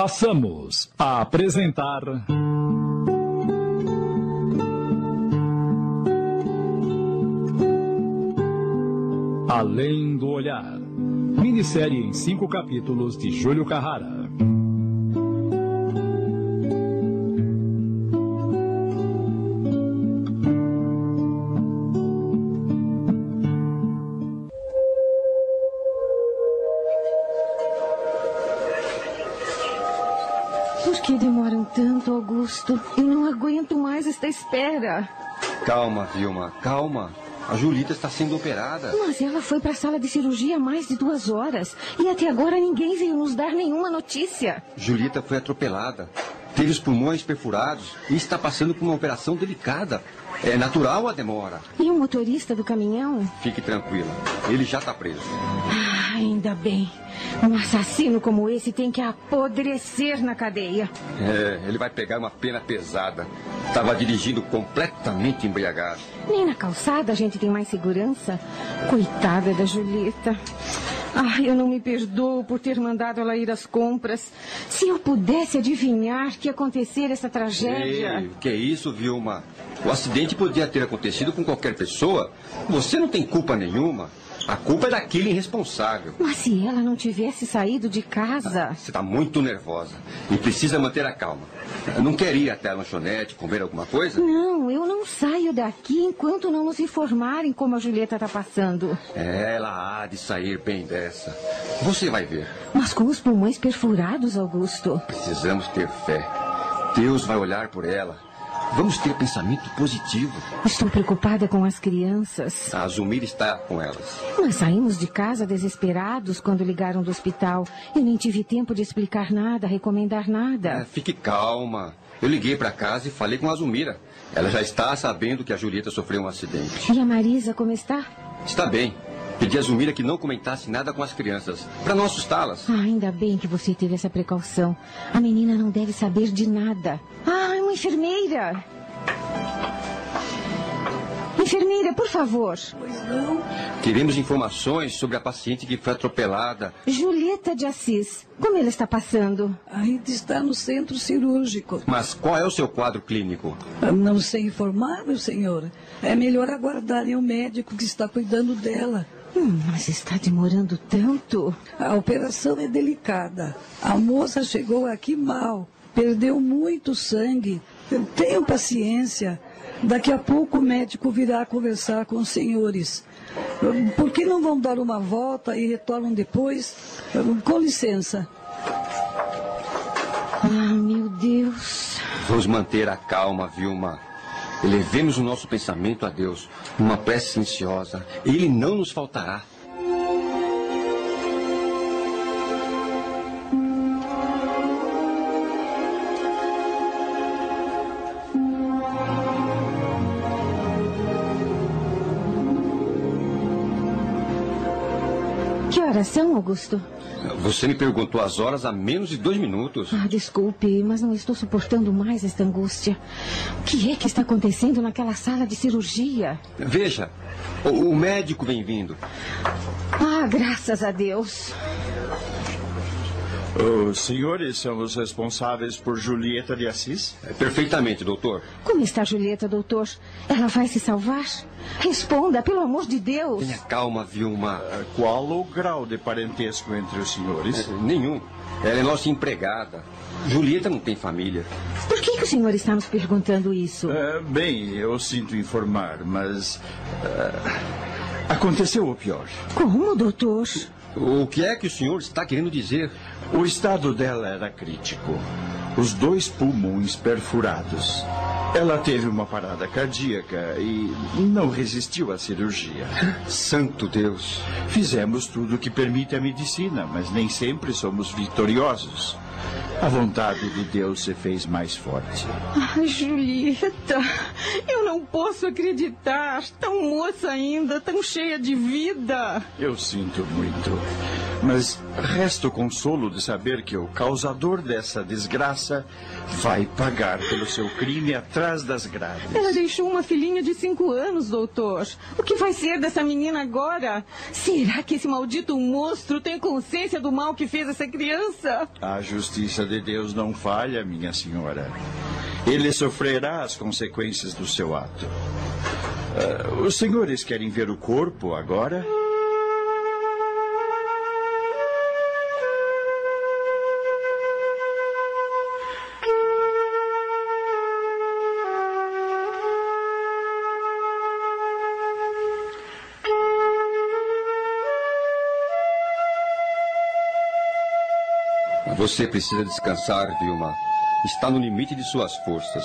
Passamos a apresentar. Além do Olhar. Minissérie em cinco capítulos de Júlio Carrara. Augusto? Eu não aguento mais esta espera. Calma, Vilma, calma. A Julita está sendo operada. Mas ela foi para a sala de cirurgia há mais de duas horas. E até agora ninguém veio nos dar nenhuma notícia. Julita foi atropelada. Teve os pulmões perfurados e está passando por uma operação delicada. É natural a demora. E o motorista do caminhão? Fique tranquila. Ele já está preso. Ah, ainda bem. Um assassino como esse tem que apodrecer na cadeia. É, ele vai pegar uma pena pesada. Estava dirigindo completamente embriagado. Nem na calçada a gente tem mais segurança. Coitada da Julieta. Ah, eu não me perdoo por ter mandado ela ir às compras. Se eu pudesse adivinhar que ia acontecer essa tragédia. Ei, que é isso, Vilma? O acidente podia ter acontecido com qualquer pessoa. Você não tem culpa nenhuma. A culpa é daquele irresponsável. Mas se ela não tivesse saído de casa. Você está muito nervosa e precisa manter a calma. Não quer ir até a lanchonete comer alguma coisa? Não, eu não saio daqui enquanto não nos informarem como a Julieta está passando. Ela há de sair bem dessa. Você vai ver. Mas com os pulmões perfurados, Augusto. Precisamos ter fé. Deus vai olhar por ela. Vamos ter pensamento positivo. Estou preocupada com as crianças. A Azumir está com elas. Nós saímos de casa desesperados quando ligaram do hospital. Eu nem tive tempo de explicar nada, recomendar nada. É, fique calma. Eu liguei para casa e falei com a Azumira. Ela já está sabendo que a Julieta sofreu um acidente. E a Marisa, como está? Está bem. Pedi a Zumira que não comentasse nada com as crianças, para não assustá-las. Ah, ainda bem que você teve essa precaução. A menina não deve saber de nada. Ah, é uma enfermeira. Enfermeira, por favor. Pois não. Queremos informações sobre a paciente que foi atropelada. Julieta de Assis. Como ela está passando? Ainda está no centro cirúrgico. Mas qual é o seu quadro clínico? Não sei informar, meu senhor. É melhor aguardarem o médico que está cuidando dela. Hum, mas está demorando tanto. A operação é delicada. A moça chegou aqui mal. Perdeu muito sangue. Tenham paciência. Daqui a pouco o médico virá conversar com os senhores. Por que não vão dar uma volta e retornam depois? Com licença. Ah, meu Deus. Vamos manter a calma, Vilma. Elevemos o nosso pensamento a Deus, numa prece silenciosa. Ele não nos faltará. Que horas são, Augusto? Você me perguntou as horas há menos de dois minutos. Ah, desculpe, mas não estou suportando mais esta angústia. O que é que está acontecendo naquela sala de cirurgia? Veja, o, o médico vem vindo. Ah, graças a Deus. Os senhores são os responsáveis por Julieta de Assis? É, perfeitamente, doutor. Como está Julieta, doutor? Ela vai se salvar? Responda, pelo amor de Deus. Tenha calma, Vilma. Uh, qual o grau de parentesco entre os senhores? É, nenhum. Ela é nossa empregada. Julieta não tem família. Por que, que o senhor está nos perguntando isso? Uh, bem, eu sinto informar, mas. Uh, aconteceu o pior. Como, doutor? O que é que o senhor está querendo dizer? O estado dela era crítico. Os dois pulmões perfurados. Ela teve uma parada cardíaca e não resistiu à cirurgia. Santo Deus! Fizemos tudo o que permite a medicina, mas nem sempre somos vitoriosos. A vontade de Deus se fez mais forte. Ai, Julieta, eu não posso acreditar. Tão moça ainda, tão cheia de vida. Eu sinto muito. Mas resta o consolo de saber que o causador dessa desgraça vai pagar pelo seu crime atrás das grades. Ela deixou uma filhinha de cinco anos, doutor. O que vai ser dessa menina agora? Será que esse maldito monstro tem consciência do mal que fez essa criança? A justiça de Deus não falha, minha senhora. Ele sofrerá as consequências do seu ato. Uh, os senhores querem ver o corpo agora? Você precisa descansar, Vilma. Está no limite de suas forças.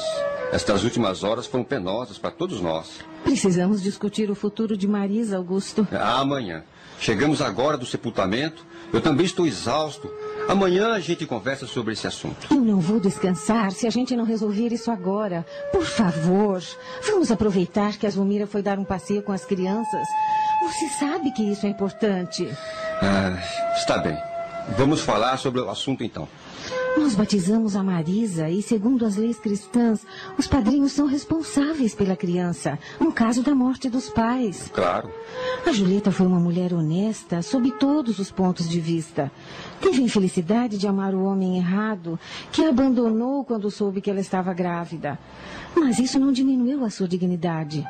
Estas últimas horas foram penosas para todos nós. Precisamos discutir o futuro de Marisa, Augusto. Amanhã. Chegamos agora do sepultamento. Eu também estou exausto. Amanhã a gente conversa sobre esse assunto. Eu não vou descansar se a gente não resolver isso agora. Por favor, vamos aproveitar que a Zumira foi dar um passeio com as crianças. Você sabe que isso é importante. Ah, está bem. Vamos falar sobre o assunto então. Nós batizamos a Marisa e, segundo as leis cristãs, os padrinhos são responsáveis pela criança, no caso da morte dos pais. Claro. A Julieta foi uma mulher honesta, sob todos os pontos de vista. Teve a infelicidade de amar o homem errado, que a abandonou quando soube que ela estava grávida. Mas isso não diminuiu a sua dignidade.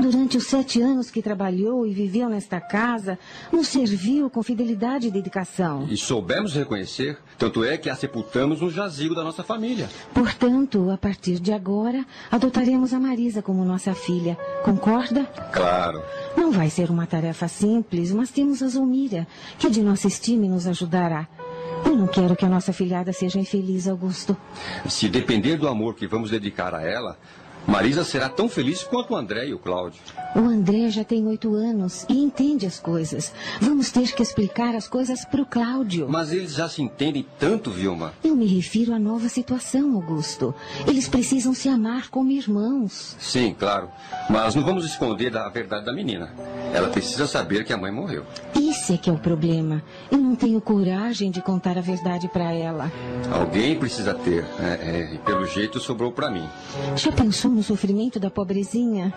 Durante os sete anos que trabalhou e viveu nesta casa, nos serviu com fidelidade e dedicação. E soubemos reconhecer, tanto é que a sepultamos no jazigo da nossa família. Portanto, a partir de agora, adotaremos a Marisa como nossa filha. Concorda? Claro. Não vai ser uma tarefa simples, mas temos a Zulmira, que de nossa estima nos ajudará. Eu não quero que a nossa filhada seja infeliz, Augusto. Se depender do amor que vamos dedicar a ela, Marisa será tão feliz quanto o André e o Cláudio. O André já tem oito anos e entende as coisas. Vamos ter que explicar as coisas para o Cláudio. Mas eles já se entendem tanto, Vilma. Eu me refiro à nova situação, Augusto. Eles precisam se amar como irmãos. Sim, claro. Mas não vamos esconder a verdade da menina. Ela precisa saber que a mãe morreu. Esse é que é o problema. Eu não tenho coragem de contar a verdade para ela. Alguém precisa ter. É, é, e pelo jeito sobrou para mim. Já pensou no sofrimento da pobrezinha?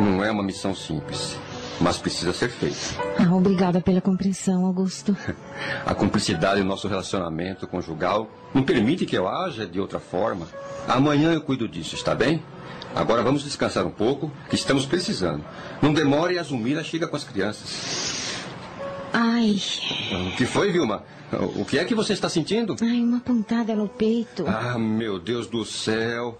Não é uma missão simples, mas precisa ser feita. Ah, obrigada pela compreensão, Augusto. A cumplicidade do nosso relacionamento conjugal não permite que eu haja de outra forma. Amanhã eu cuido disso, está bem? Agora vamos descansar um pouco, que estamos precisando. Não demore e a Zumira chega com as crianças. Ai. O que foi, Vilma? O que é que você está sentindo? Ai, uma pontada no peito. Ah, meu Deus do céu.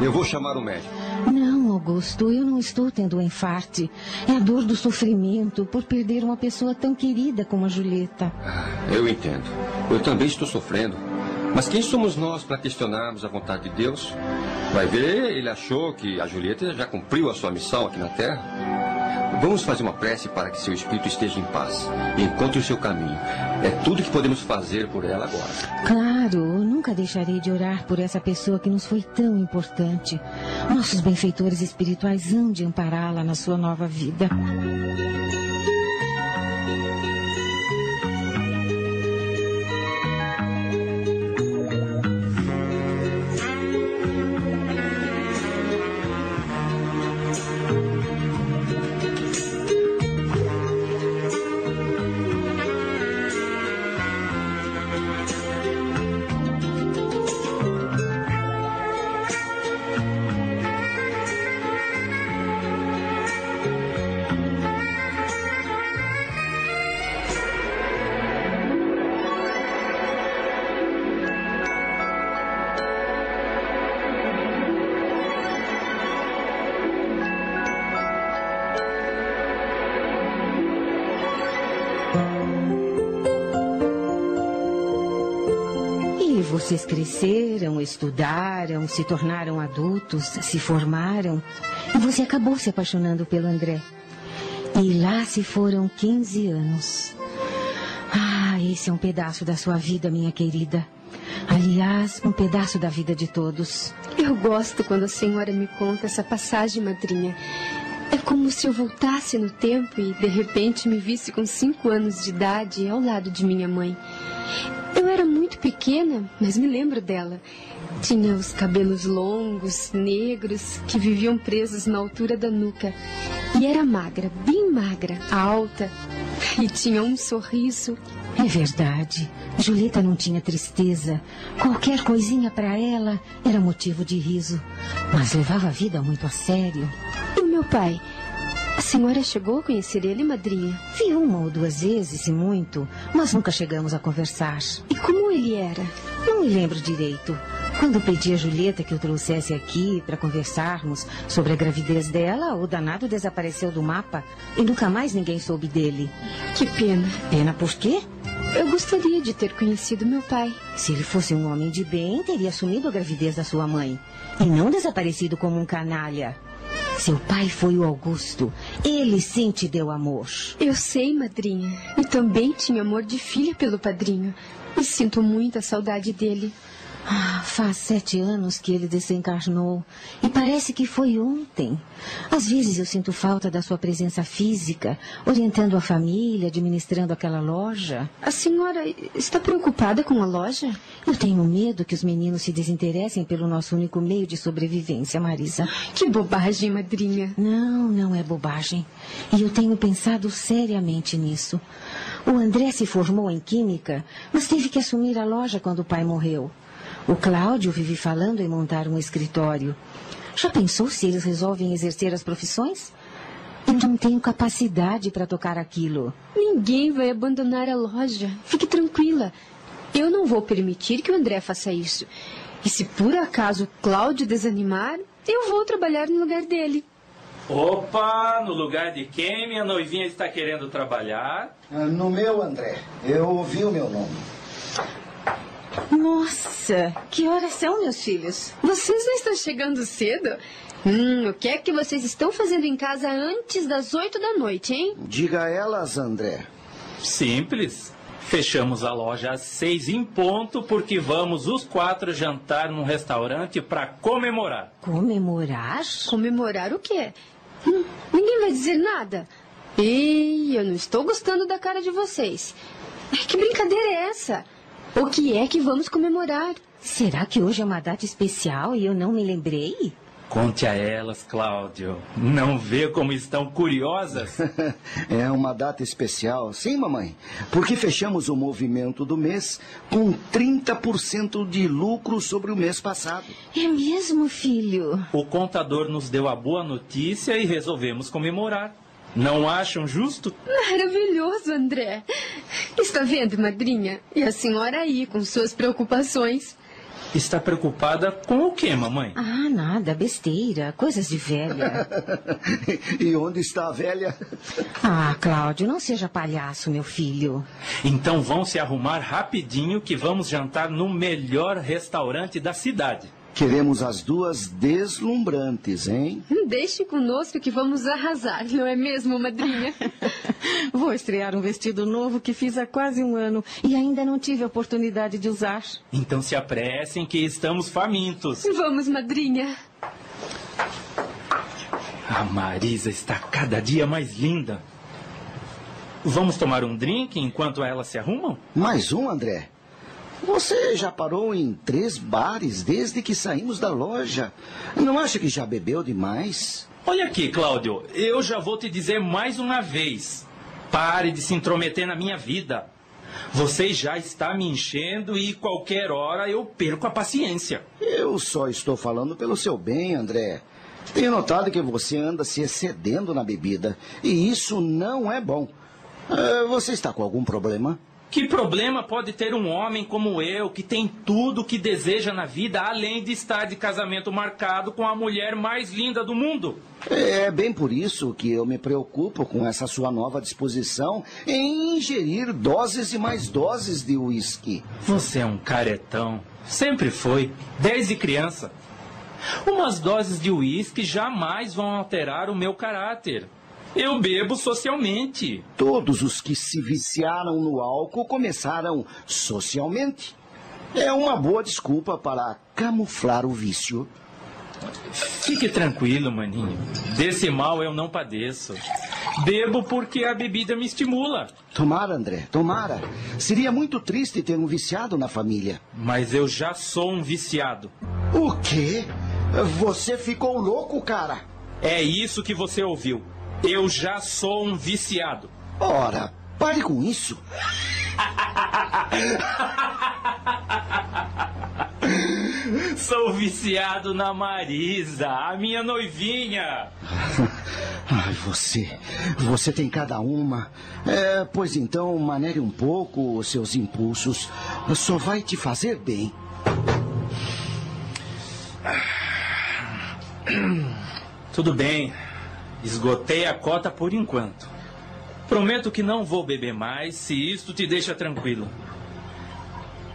Eu vou chamar o médico. Não, Augusto, eu não estou tendo um infarte. É a dor do sofrimento por perder uma pessoa tão querida como a Julieta. Ah, eu entendo. Eu também estou sofrendo. Mas quem somos nós para questionarmos a vontade de Deus? Vai ver, ele achou que a Julieta já cumpriu a sua missão aqui na Terra. Vamos fazer uma prece para que seu espírito esteja em paz e encontre o seu caminho. É tudo que podemos fazer por ela agora. Claro, nunca deixarei de orar por essa pessoa que nos foi tão importante. Nossos benfeitores espirituais hão de ampará-la na sua nova vida. Vocês cresceram, estudaram, se tornaram adultos, se formaram. E você acabou se apaixonando pelo André. E lá se foram 15 anos. Ah, esse é um pedaço da sua vida, minha querida. Aliás, um pedaço da vida de todos. Eu gosto quando a senhora me conta essa passagem, madrinha. É como se eu voltasse no tempo e, de repente, me visse com cinco anos de idade ao lado de minha mãe. Pequena, mas me lembro dela. Tinha os cabelos longos, negros, que viviam presos na altura da nuca. E era magra, bem magra, alta. E tinha um sorriso. É verdade. Julieta não tinha tristeza. Qualquer coisinha para ela era motivo de riso. Mas levava a vida muito a sério. E meu pai? A senhora chegou a conhecer ele, madrinha? Vi uma ou duas vezes, e muito, mas nunca chegamos a conversar. E como ele era? Não me lembro direito. Quando pedi a Julieta que o trouxesse aqui para conversarmos sobre a gravidez dela, o danado desapareceu do mapa e nunca mais ninguém soube dele. Que pena. Pena por quê? Eu gostaria de ter conhecido meu pai. Se ele fosse um homem de bem, teria assumido a gravidez da sua mãe. E não desaparecido como um canalha. Seu pai foi o Augusto. Ele sim te deu amor. Eu sei, madrinha. E também tinha amor de filha pelo padrinho. E sinto muita saudade dele. Ah, faz sete anos que ele desencarnou. E parece que foi ontem. Às vezes eu sinto falta da sua presença física, orientando a família, administrando aquela loja. A senhora está preocupada com a loja? Eu tenho medo que os meninos se desinteressem pelo nosso único meio de sobrevivência, Marisa. Que bobagem, madrinha. Não, não é bobagem. E eu tenho pensado seriamente nisso. O André se formou em química, mas teve que assumir a loja quando o pai morreu. O Cláudio vive falando em montar um escritório. Já pensou se eles resolvem exercer as profissões? Eu não tenho capacidade para tocar aquilo. Ninguém vai abandonar a loja. Fique tranquila. Eu não vou permitir que o André faça isso. E se por acaso o Cláudio desanimar, eu vou trabalhar no lugar dele. Opa, no lugar de quem minha noivinha está querendo trabalhar? No meu, André. Eu ouvi o meu nome. Nossa, que horas são, meus filhos? Vocês já estão chegando cedo? Hum, o que é que vocês estão fazendo em casa antes das oito da noite, hein? Diga a elas, André. Simples. Fechamos a loja às seis em ponto porque vamos os quatro jantar num restaurante para comemorar. Comemorar? Comemorar o quê? Hum, ninguém vai dizer nada. Ei, eu não estou gostando da cara de vocês. Que brincadeira é essa? O que é que vamos comemorar? Será que hoje é uma data especial e eu não me lembrei? Conte a elas, Cláudio. Não vê como estão curiosas? é uma data especial, sim, mamãe. Porque fechamos o movimento do mês com 30% de lucro sobre o mês passado. É mesmo, filho? O contador nos deu a boa notícia e resolvemos comemorar. Não acham justo? Maravilhoso, André. Está vendo, madrinha? E a senhora aí com suas preocupações. Está preocupada com o quê, mamãe? Ah, nada, besteira, coisas de velha. e onde está a velha? Ah, Cláudio, não seja palhaço, meu filho. Então vão se arrumar rapidinho que vamos jantar no melhor restaurante da cidade. Queremos as duas deslumbrantes, hein? Deixe conosco que vamos arrasar, não é mesmo, madrinha? Vou estrear um vestido novo que fiz há quase um ano e ainda não tive a oportunidade de usar. Então se apressem que estamos famintos. Vamos, madrinha. A Marisa está cada dia mais linda. Vamos tomar um drink enquanto elas se arrumam? Mais um, André? Você já parou em três bares desde que saímos da loja. Não acha que já bebeu demais? Olha aqui, Cláudio, eu já vou te dizer mais uma vez. Pare de se intrometer na minha vida. Você já está me enchendo e qualquer hora eu perco a paciência. Eu só estou falando pelo seu bem, André. Tenho notado que você anda se excedendo na bebida. E isso não é bom. Uh, você está com algum problema? Que problema pode ter um homem como eu, que tem tudo o que deseja na vida, além de estar de casamento marcado com a mulher mais linda do mundo? É bem por isso que eu me preocupo com essa sua nova disposição em ingerir doses e mais doses de uísque. Você é um caretão. Sempre foi, desde criança. Umas doses de uísque jamais vão alterar o meu caráter. Eu bebo socialmente. Todos os que se viciaram no álcool começaram socialmente. É uma boa desculpa para camuflar o vício. Fique tranquilo, maninho. Desse mal eu não padeço. Bebo porque a bebida me estimula. Tomara, André, tomara. Seria muito triste ter um viciado na família. Mas eu já sou um viciado. O quê? Você ficou louco, cara? É isso que você ouviu. Eu já sou um viciado. Ora, pare com isso. Sou viciado na Marisa, a minha noivinha. Ai, você. Você tem cada uma. É, pois então, manere um pouco os seus impulsos. Só vai te fazer bem. Tudo bem. Esgotei a cota por enquanto. Prometo que não vou beber mais se isto te deixa tranquilo.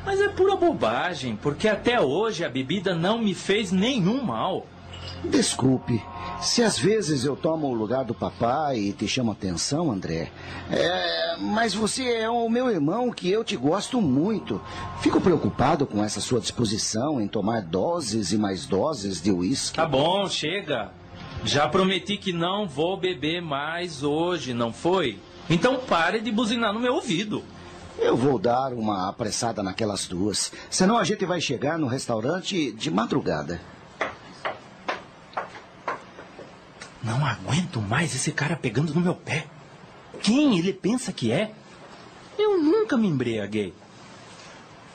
Mas é pura bobagem, porque até hoje a bebida não me fez nenhum mal. Desculpe, se às vezes eu tomo o lugar do papai e te chamo atenção, André. É, mas você é o meu irmão que eu te gosto muito. Fico preocupado com essa sua disposição em tomar doses e mais doses de uísque. Tá bom, chega. Já prometi que não vou beber mais hoje, não foi? Então pare de buzinar no meu ouvido. Eu vou dar uma apressada naquelas duas. Senão a gente vai chegar no restaurante de madrugada. Não aguento mais esse cara pegando no meu pé. Quem ele pensa que é? Eu nunca me embriaguei.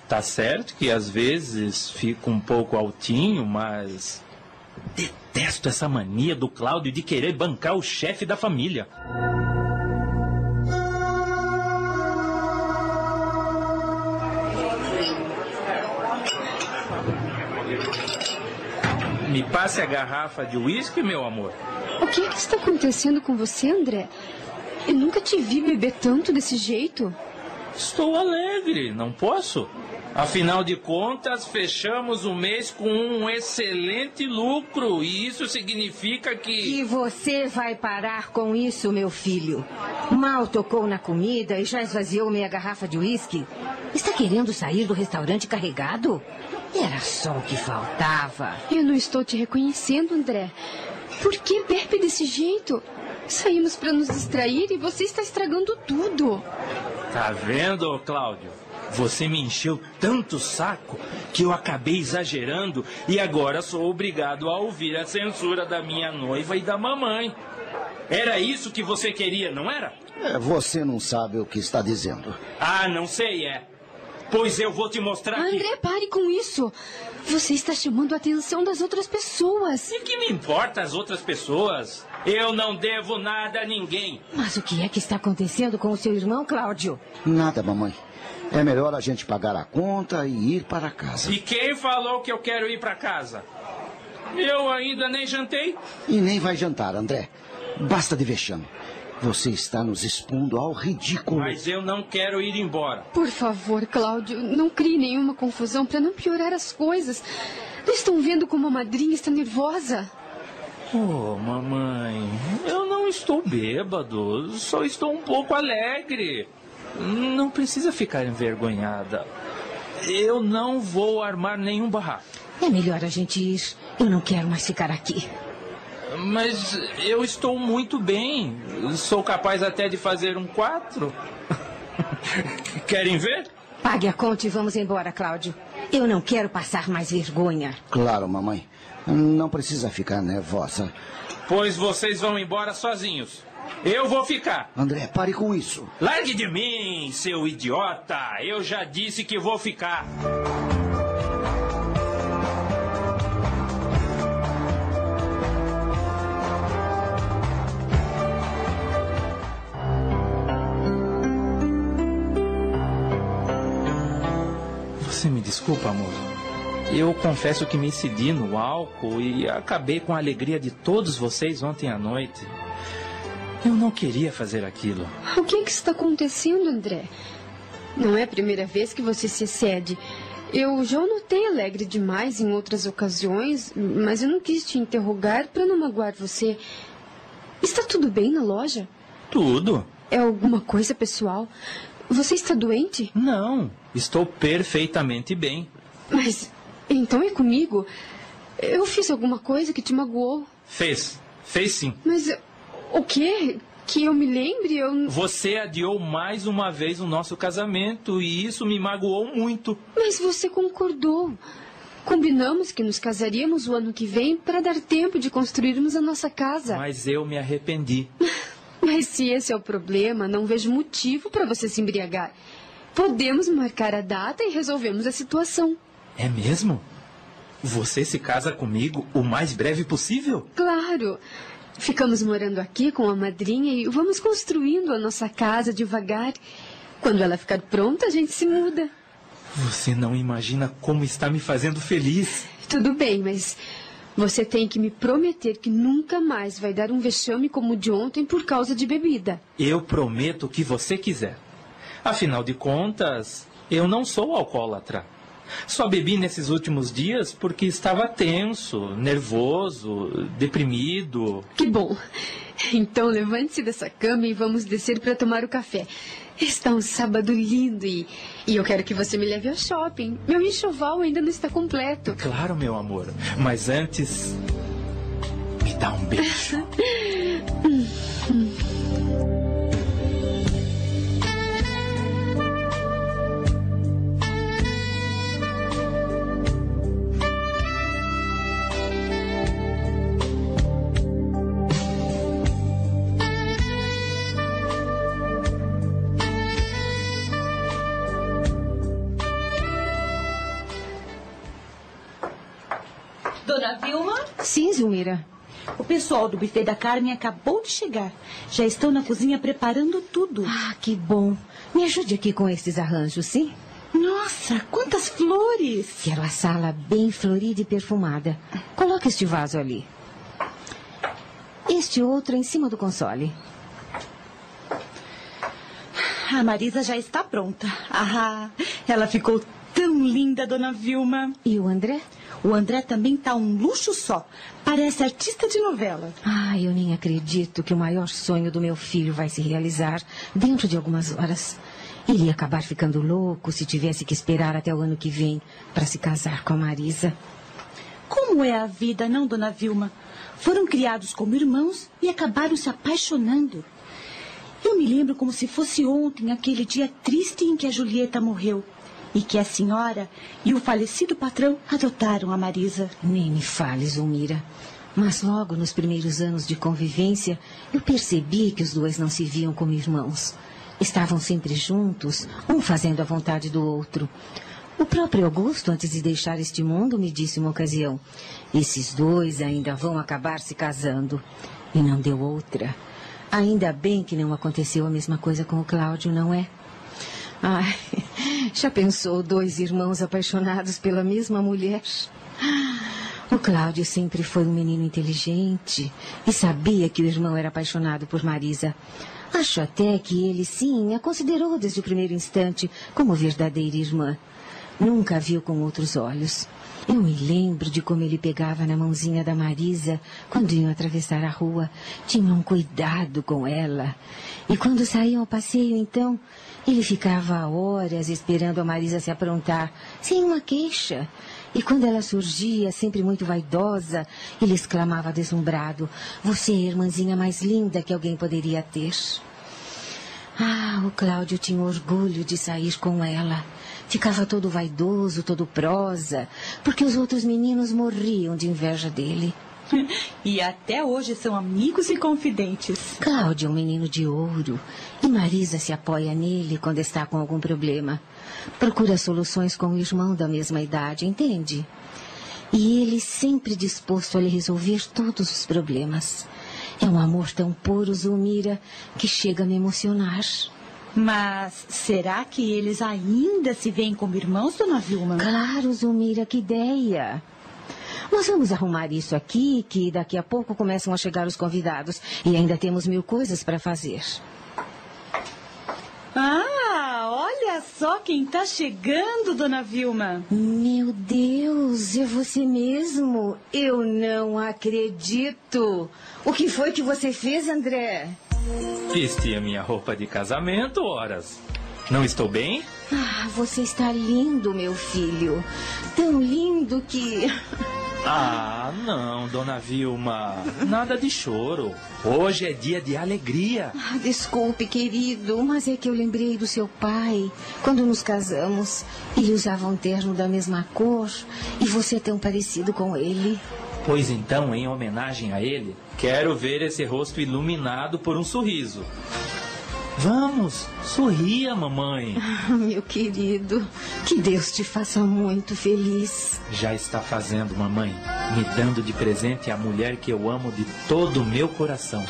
Tá certo que às vezes fico um pouco altinho, mas detesto essa mania do Cláudio de querer bancar o chefe da família. Me passe a garrafa de uísque, meu amor. O que, é que está acontecendo com você, André? Eu nunca te vi beber tanto desse jeito. Estou alegre, não posso? Afinal de contas, fechamos o mês com um excelente lucro e isso significa que. E você vai parar com isso, meu filho. Mal tocou na comida e já esvaziou meia garrafa de uísque. Está querendo sair do restaurante carregado? Era só o que faltava. Eu não estou te reconhecendo, André. Por que bebe desse jeito? Saímos para nos distrair e você está estragando tudo. Tá vendo, Cláudio? Você me encheu tanto saco que eu acabei exagerando e agora sou obrigado a ouvir a censura da minha noiva e da mamãe. Era isso que você queria, não era? É, você não sabe o que está dizendo. Ah, não sei, é. Pois eu vou te mostrar André, que... pare com isso. Você está chamando a atenção das outras pessoas. E que me importa as outras pessoas? Eu não devo nada a ninguém. Mas o que é que está acontecendo com o seu irmão, Cláudio? Nada, mamãe. É melhor a gente pagar a conta e ir para casa. E quem falou que eu quero ir para casa? Eu ainda nem jantei. E nem vai jantar, André. Basta de vexame. Você está nos expondo ao ridículo. Mas eu não quero ir embora. Por favor, Cláudio, não crie nenhuma confusão para não piorar as coisas. Não estão vendo como a madrinha está nervosa? Oh, mamãe, eu não estou bêbado, só estou um pouco alegre. Não precisa ficar envergonhada. Eu não vou armar nenhum barraco. É melhor a gente ir. Eu não quero mais ficar aqui. Mas eu estou muito bem. Sou capaz até de fazer um quatro. Querem ver? Pague a conta e vamos embora, Cláudio. Eu não quero passar mais vergonha. Claro, mamãe. Não precisa ficar nervosa. Pois vocês vão embora sozinhos. Eu vou ficar. André, pare com isso. Largue de mim, seu idiota. Eu já disse que vou ficar. Você me desculpa, amor. Eu confesso que me excedi no álcool e acabei com a alegria de todos vocês ontem à noite. Eu não queria fazer aquilo. O que, é que está acontecendo, André? Não é a primeira vez que você se excede. Eu já notei alegre demais em outras ocasiões, mas eu não quis te interrogar para não magoar você. Está tudo bem na loja? Tudo. É alguma coisa pessoal? Você está doente? Não, estou perfeitamente bem. Mas então é comigo? Eu fiz alguma coisa que te magoou? Fez, fez sim. Mas o quê? Que eu me lembre, eu. Você adiou mais uma vez o nosso casamento e isso me magoou muito. Mas você concordou. Combinamos que nos casaríamos o ano que vem para dar tempo de construirmos a nossa casa. Mas eu me arrependi. Mas se esse é o problema, não vejo motivo para você se embriagar. Podemos marcar a data e resolvemos a situação. É mesmo? Você se casa comigo o mais breve possível? Claro. Ficamos morando aqui com a madrinha e vamos construindo a nossa casa devagar. Quando ela ficar pronta, a gente se muda. Você não imagina como está me fazendo feliz. Tudo bem, mas você tem que me prometer que nunca mais vai dar um vexame como o de ontem por causa de bebida. Eu prometo o que você quiser. Afinal de contas, eu não sou alcoólatra. Só bebi nesses últimos dias porque estava tenso, nervoso, deprimido. Que bom. Então levante-se dessa cama e vamos descer para tomar o café. Está um sábado lindo e, e eu quero que você me leve ao shopping. Meu enxoval ainda não está completo. Claro, meu amor. Mas antes. Me dá um beijo. Sim, Zulmira. o pessoal do buffet da Carmen acabou de chegar. Já estão na cozinha preparando tudo. Ah, que bom. Me ajude aqui com esses arranjos, sim? Nossa, quantas flores! Quero a sala bem florida e perfumada. Coloque este vaso ali. Este outro em cima do console. A Marisa já está pronta. Ah, ela ficou tão linda, Dona Vilma. E o André? O André também tá um luxo só. Parece artista de novela. Ah, eu nem acredito que o maior sonho do meu filho vai se realizar dentro de algumas horas. Ele ia acabar ficando louco se tivesse que esperar até o ano que vem para se casar com a Marisa. Como é a vida, não, Dona Vilma? Foram criados como irmãos e acabaram se apaixonando. Eu me lembro como se fosse ontem aquele dia triste em que a Julieta morreu e que a senhora e o falecido patrão adotaram a Marisa. Nem me fale, Zulmira. Mas logo nos primeiros anos de convivência, eu percebi que os dois não se viam como irmãos. Estavam sempre juntos, um fazendo a vontade do outro. O próprio Augusto, antes de deixar este mundo, me disse uma ocasião: esses dois ainda vão acabar se casando. E não deu outra. Ainda bem que não aconteceu a mesma coisa com o Cláudio, não é? Ai, já pensou dois irmãos apaixonados pela mesma mulher? O Cláudio sempre foi um menino inteligente e sabia que o irmão era apaixonado por Marisa. Acho até que ele, sim, a considerou desde o primeiro instante como verdadeira irmã. Nunca a viu com outros olhos. Eu me lembro de como ele pegava na mãozinha da Marisa quando iam atravessar a rua. Tinha um cuidado com ela. E quando saíam ao passeio, então, ele ficava horas esperando a Marisa se aprontar, sem uma queixa. E quando ela surgia, sempre muito vaidosa, ele exclamava deslumbrado: Você é a irmãzinha mais linda que alguém poderia ter. Ah, o Cláudio tinha orgulho de sair com ela. Ficava todo vaidoso, todo prosa, porque os outros meninos morriam de inveja dele. E até hoje são amigos e confidentes. Cláudio é um menino de ouro e Marisa se apoia nele quando está com algum problema. Procura soluções com o irmão da mesma idade, entende? E ele sempre disposto a lhe resolver todos os problemas. É um amor tão puro, Zulmira, que chega a me emocionar. Mas será que eles ainda se veem como irmãos, Dona Vilma? Claro, Zulmira, que ideia! Nós vamos arrumar isso aqui, que daqui a pouco começam a chegar os convidados. E ainda temos mil coisas para fazer. Ah, olha só quem está chegando, Dona Vilma. Meu Deus, é você mesmo? Eu não acredito. O que foi que você fez, André? Vesti a minha roupa de casamento, horas. Não estou bem? Ah, você está lindo, meu filho. Tão lindo que. Ah, não, dona Vilma. Nada de choro. Hoje é dia de alegria. Ah, desculpe, querido, mas é que eu lembrei do seu pai. Quando nos casamos, ele usava um terno da mesma cor e você é tão parecido com ele. Pois então, em homenagem a ele, quero ver esse rosto iluminado por um sorriso. Vamos, sorria, mamãe. Ah, meu querido, que Deus te faça muito feliz. Já está fazendo, mamãe, me dando de presente a mulher que eu amo de todo o meu coração.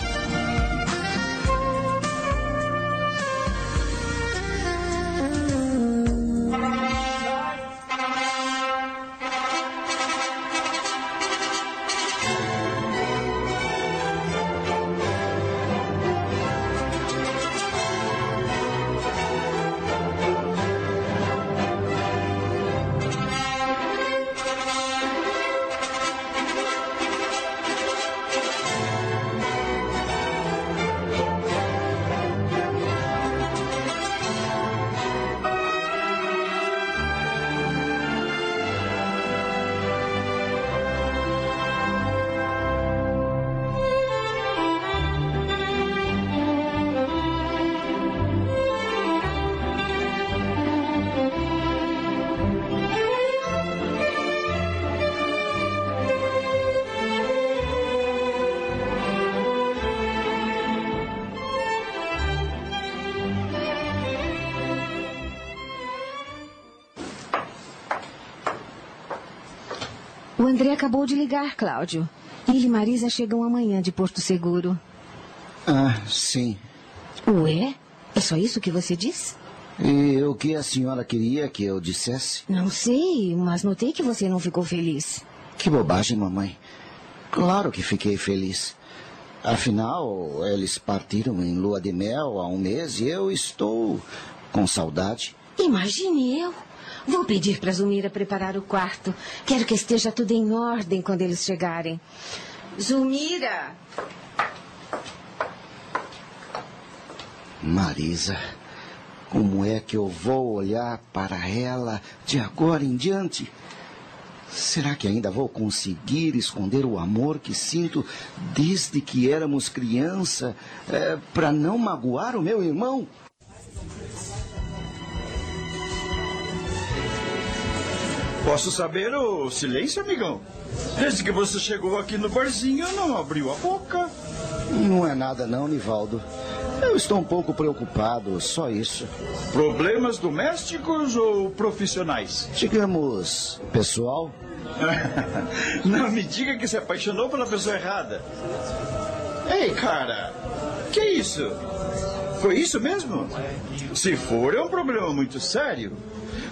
André acabou de ligar, Cláudio. Ele e Marisa chegam amanhã de Porto Seguro. Ah, sim. Ué? É só isso que você disse? E o que a senhora queria que eu dissesse? Não sei, mas notei que você não ficou feliz. Que bobagem, mamãe. Claro que fiquei feliz. Afinal, eles partiram em lua de mel há um mês e eu estou com saudade. Imagine eu. Vou pedir para Zumira preparar o quarto. Quero que esteja tudo em ordem quando eles chegarem. Zumira! Marisa, como é que eu vou olhar para ela de agora em diante? Será que ainda vou conseguir esconder o amor que sinto desde que éramos criança é, para não magoar o meu irmão? Posso saber o silêncio, amigão? Desde que você chegou aqui no barzinho, não abriu a boca. Não é nada não, Nivaldo. Eu estou um pouco preocupado, só isso. Problemas domésticos ou profissionais? Digamos, pessoal. Não me diga que se apaixonou pela pessoa errada. Ei, cara, que isso? Foi isso mesmo? Se for, é um problema muito sério.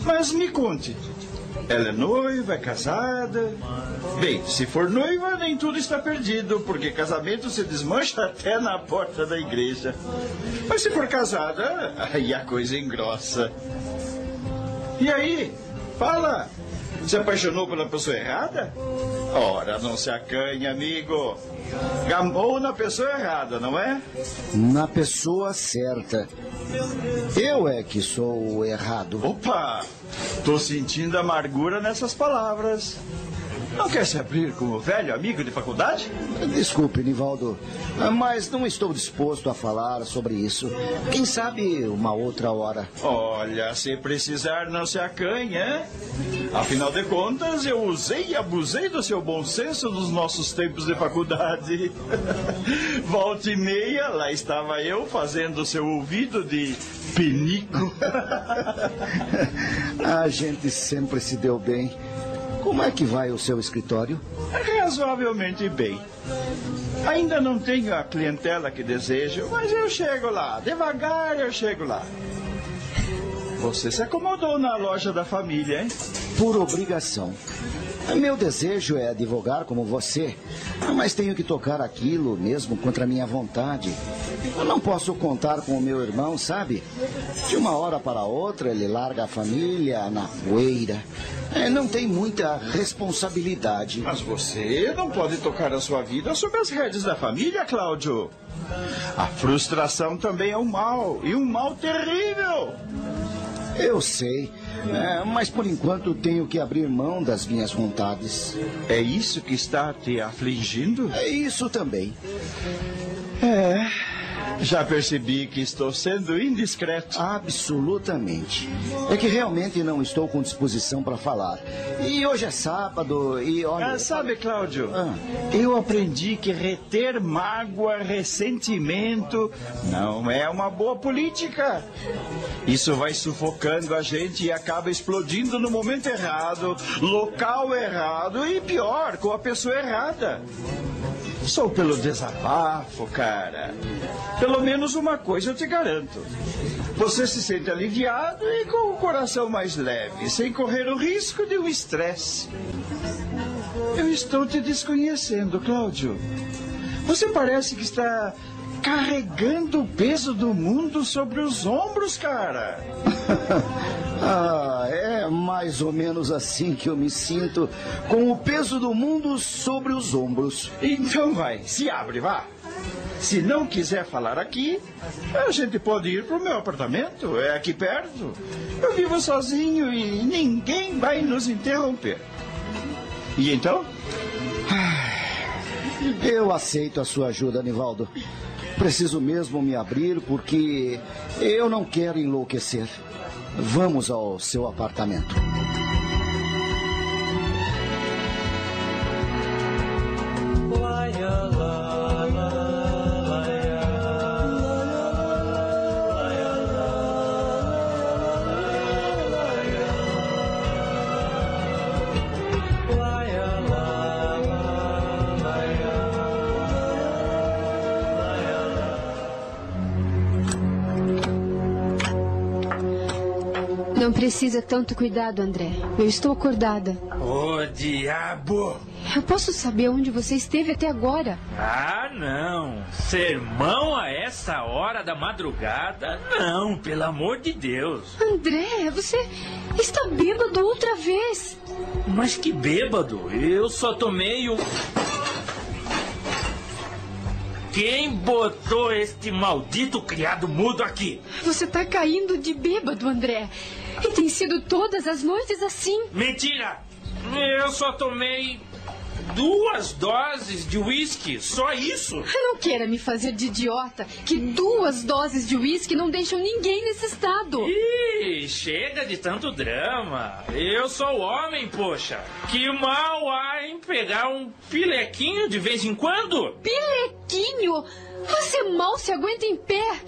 Mas me conte. Ela é noiva, é casada? Bem, se for noiva, nem tudo está perdido, porque casamento se desmancha até na porta da igreja. Mas se for casada, aí a coisa engrossa. E aí? Fala! Se apaixonou pela pessoa errada? Ora, não se acanhe, amigo. Gambou na pessoa errada, não é? Na pessoa certa. Eu é que sou o errado. Opa! Tô sentindo amargura nessas palavras. Não quer se abrir com o velho amigo de faculdade? Desculpe, Nivaldo, mas não estou disposto a falar sobre isso. Quem sabe uma outra hora. Olha, se precisar, não se acanha. Afinal de contas, eu usei e abusei do seu bom senso nos nossos tempos de faculdade. Volta e meia, lá estava eu fazendo o seu ouvido de pinico. A gente sempre se deu bem. Como é que vai o seu escritório? Razoavelmente bem. Ainda não tenho a clientela que desejo, mas eu chego lá. Devagar eu chego lá. Você se acomodou na loja da família, hein? Por obrigação. Meu desejo é advogar como você, mas tenho que tocar aquilo mesmo contra a minha vontade. Eu não posso contar com o meu irmão, sabe? De uma hora para outra ele larga a família na poeira. É, não tem muita responsabilidade. Mas você não pode tocar a sua vida sob as redes da família, Cláudio. A frustração também é um mal, e um mal terrível. Eu sei, é, mas por enquanto tenho que abrir mão das minhas vontades. É isso que está te afligindo? É isso também. É. Já percebi que estou sendo indiscreto. Absolutamente. É que realmente não estou com disposição para falar. E hoje é sábado e olha. Ah, sabe, Cláudio, Ah. eu aprendi que reter mágoa, ressentimento, não é uma boa política. Isso vai sufocando a gente e acaba explodindo no momento errado, local errado e pior, com a pessoa errada. Sou pelo desabafo, cara. Pelo menos uma coisa eu te garanto. Você se sente aliviado e com o coração mais leve, sem correr o risco de um estresse. Eu estou te desconhecendo, Cláudio. Você parece que está carregando o peso do mundo sobre os ombros, cara. Ah, é mais ou menos assim que eu me sinto, com o peso do mundo sobre os ombros. Então vai, se abre, vá. Se não quiser falar aqui, a gente pode ir para o meu apartamento, é aqui perto. Eu vivo sozinho e ninguém vai nos interromper. E então? Eu aceito a sua ajuda, Nivaldo. Preciso mesmo me abrir porque eu não quero enlouquecer. Vamos ao seu apartamento. Precisa tanto cuidado, André. Eu estou acordada. Ô, diabo! Eu posso saber onde você esteve até agora. Ah, não. Sermão a essa hora da madrugada? Não, pelo amor de Deus. André, você está bêbado outra vez. Mas que bêbado. Eu só tomei um. Quem botou este maldito criado mudo aqui? Você está caindo de bêbado, André. E tem sido todas as noites assim. Mentira! Eu só tomei duas doses de uísque, só isso. Não queira me fazer de idiota, que duas doses de uísque não deixam ninguém nesse estado. Ih, chega de tanto drama. Eu sou homem, poxa. Que mal há em pegar um pilequinho de vez em quando? Pilequinho, você mal se aguenta em pé.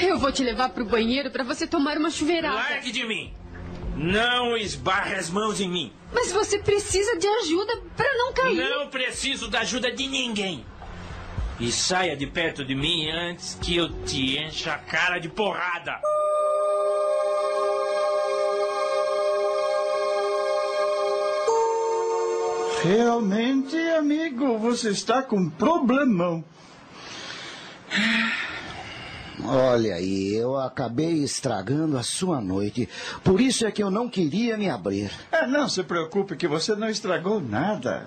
Eu vou te levar pro banheiro para você tomar uma chuveirada. Largue de mim. Não esbarre as mãos em mim. Mas você precisa de ajuda para não cair. Não preciso da ajuda de ninguém. E saia de perto de mim antes que eu te encha a cara de porrada. Realmente, amigo, você está com um problemão. Olha aí, eu acabei estragando a sua noite. Por isso é que eu não queria me abrir. Ah, não se preocupe que você não estragou nada.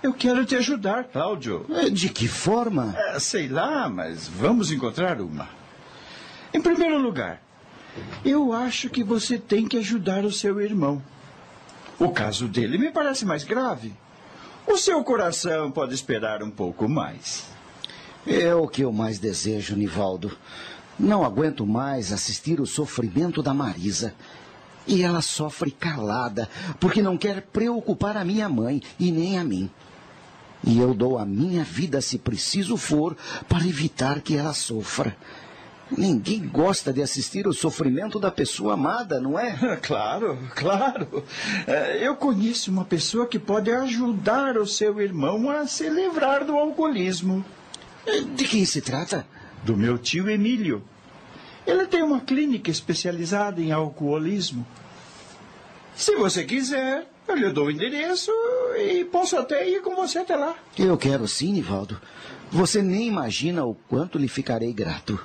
Eu quero te ajudar, Cláudio. De que forma? É, sei lá, mas vamos encontrar uma. Em primeiro lugar, eu acho que você tem que ajudar o seu irmão. O caso dele me parece mais grave. O seu coração pode esperar um pouco mais. É o que eu mais desejo, Nivaldo. Não aguento mais assistir o sofrimento da Marisa. E ela sofre calada, porque não quer preocupar a minha mãe e nem a mim. E eu dou a minha vida, se preciso for, para evitar que ela sofra. Ninguém gosta de assistir o sofrimento da pessoa amada, não é? Claro, claro. É, Eu conheço uma pessoa que pode ajudar o seu irmão a se livrar do alcoolismo. De quem se trata? Do meu tio Emílio. Ele tem uma clínica especializada em alcoolismo. Se você quiser, eu lhe dou o endereço e posso até ir com você até lá. Eu quero sim, Nivaldo. Você nem imagina o quanto lhe ficarei grato.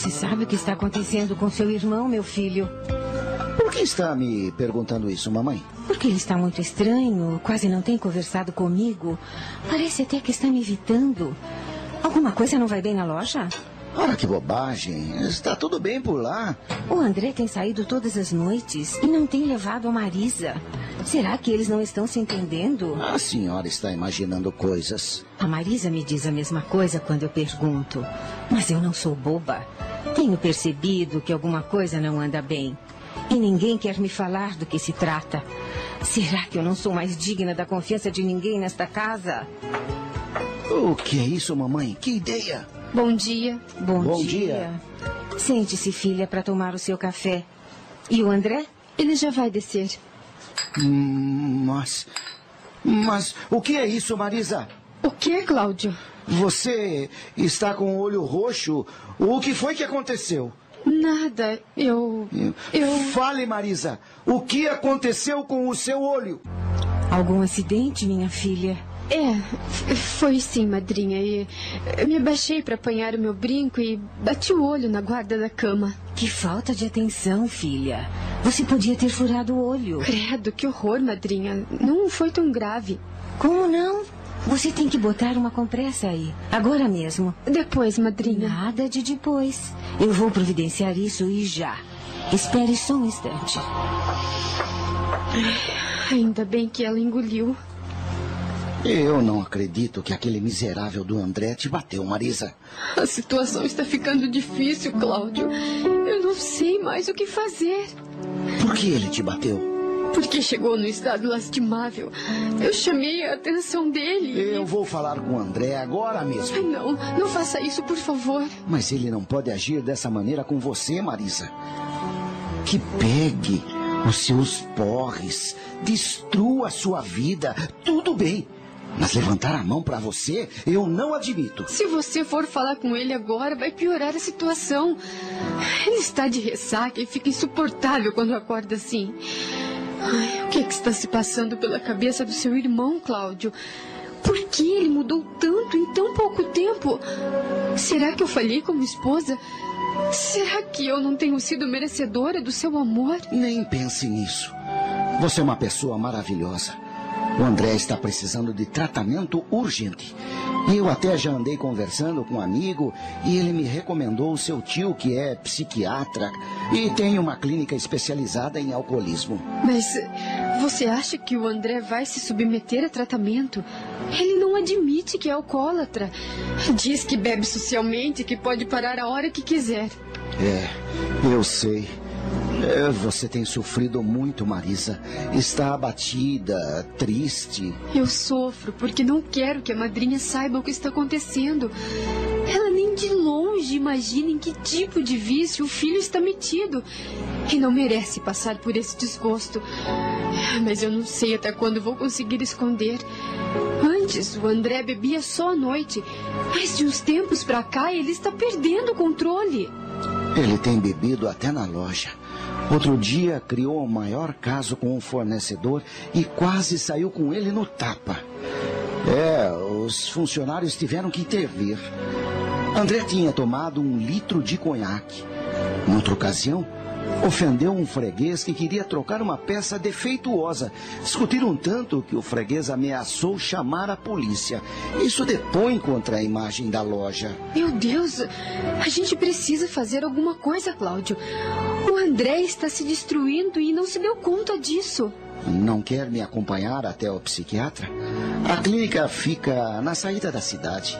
Você sabe o que está acontecendo com seu irmão, meu filho? Por que está me perguntando isso, mamãe? Porque ele está muito estranho, quase não tem conversado comigo. Parece até que está me evitando. Alguma coisa não vai bem na loja? Ora, que bobagem. Está tudo bem por lá. O André tem saído todas as noites e não tem levado a Marisa. Será que eles não estão se entendendo? A senhora está imaginando coisas. A Marisa me diz a mesma coisa quando eu pergunto. Mas eu não sou boba. Tenho percebido que alguma coisa não anda bem. E ninguém quer me falar do que se trata. Será que eu não sou mais digna da confiança de ninguém nesta casa? O que é isso, mamãe? Que ideia! Bom dia. Bom, Bom dia. Sente-se, filha, para tomar o seu café. E o André? Ele já vai descer. Hum, Mas. Mas o que é isso, Marisa? O que, Cláudio? Você está com o olho roxo. O que foi que aconteceu? Nada. Eu. Eu. Fale, Marisa. O que aconteceu com o seu olho? Algum acidente, minha filha? É, foi sim, madrinha. E eu me abaixei para apanhar o meu brinco e bati o olho na guarda da cama. Que falta de atenção, filha. Você podia ter furado o olho. Credo, que horror, madrinha. Não foi tão grave. Como não? Você tem que botar uma compressa aí, agora mesmo. Depois, madrinha. Nada de depois. Eu vou providenciar isso e já. Espere só um instante. Ainda bem que ela engoliu. Eu não acredito que aquele miserável do André te bateu, Marisa. A situação está ficando difícil, Cláudio. Eu não sei mais o que fazer. Por que ele te bateu? Porque chegou no estado lastimável. Eu chamei a atenção dele. Eu vou falar com o André agora Ai, mesmo. não, não faça isso, por favor. Mas ele não pode agir dessa maneira com você, Marisa. Que pegue os seus porres, destrua a sua vida. Tudo bem. Mas levantar a mão pra você, eu não admito. Se você for falar com ele agora, vai piorar a situação. Ele está de ressaca e fica insuportável quando acorda assim. Ai, o que, é que está se passando pela cabeça do seu irmão, Cláudio? Por que ele mudou tanto em tão pouco tempo? Será que eu falhei como esposa? Será que eu não tenho sido merecedora do seu amor? Nem pense nisso. Você é uma pessoa maravilhosa. O André está precisando de tratamento urgente. Eu até já andei conversando com um amigo e ele me recomendou o seu tio, que é psiquiatra e tem uma clínica especializada em alcoolismo. Mas você acha que o André vai se submeter a tratamento? Ele não admite que é alcoólatra. Diz que bebe socialmente e que pode parar a hora que quiser. É, eu sei. É, você tem sofrido muito, Marisa. Está abatida, triste. Eu sofro porque não quero que a madrinha saiba o que está acontecendo. Ela nem de longe imagina em que tipo de vício o filho está metido. E não merece passar por esse desgosto. Mas eu não sei até quando vou conseguir esconder. Antes, o André bebia só à noite. Mas de uns tempos pra cá, ele está perdendo o controle. Ele tem bebido até na loja. Outro dia criou o maior caso com um fornecedor e quase saiu com ele no tapa. É, os funcionários tiveram que intervir. André tinha tomado um litro de conhaque. Noutra ocasião, ofendeu um freguês que queria trocar uma peça defeituosa. Discutiram tanto que o freguês ameaçou chamar a polícia. Isso depõe contra a imagem da loja. Meu Deus, a gente precisa fazer alguma coisa, Cláudio. O André está se destruindo e não se deu conta disso. Não quer me acompanhar até o psiquiatra? A clínica fica na saída da cidade.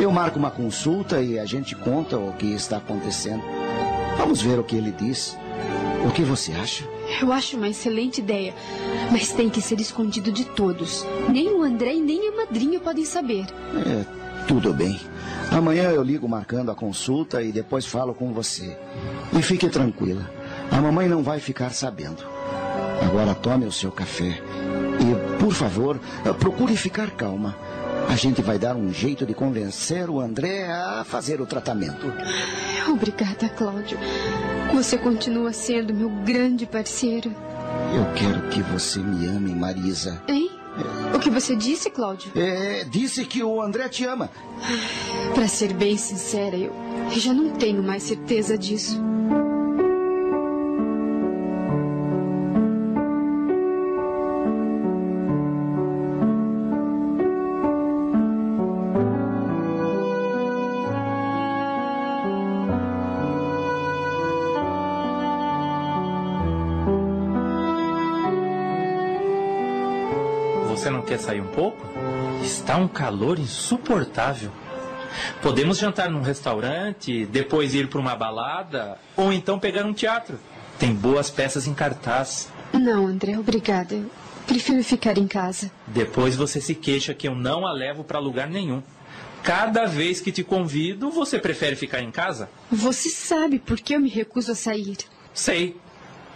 Eu marco uma consulta e a gente conta o que está acontecendo. Vamos ver o que ele diz. O que você acha? Eu acho uma excelente ideia, mas tem que ser escondido de todos. Nem o André e nem a madrinha podem saber. É, tudo bem. Amanhã eu ligo marcando a consulta e depois falo com você. E fique tranquila. A mamãe não vai ficar sabendo. Agora tome o seu café. E, por favor, procure ficar calma. A gente vai dar um jeito de convencer o André a fazer o tratamento. Obrigada, Cláudio. Você continua sendo meu grande parceiro. Eu quero que você me ame, Marisa. Hein? O que você disse, Cláudio? É, disse que o André te ama. Para ser bem sincera, eu já não tenho mais certeza disso. Quer sair um pouco? Está um calor insuportável. Podemos jantar num restaurante, depois ir para uma balada, ou então pegar um teatro. Tem boas peças em cartaz. Não, André, obrigada. Eu prefiro ficar em casa. Depois você se queixa que eu não a levo para lugar nenhum. Cada vez que te convido, você prefere ficar em casa? Você sabe por que eu me recuso a sair. Sei.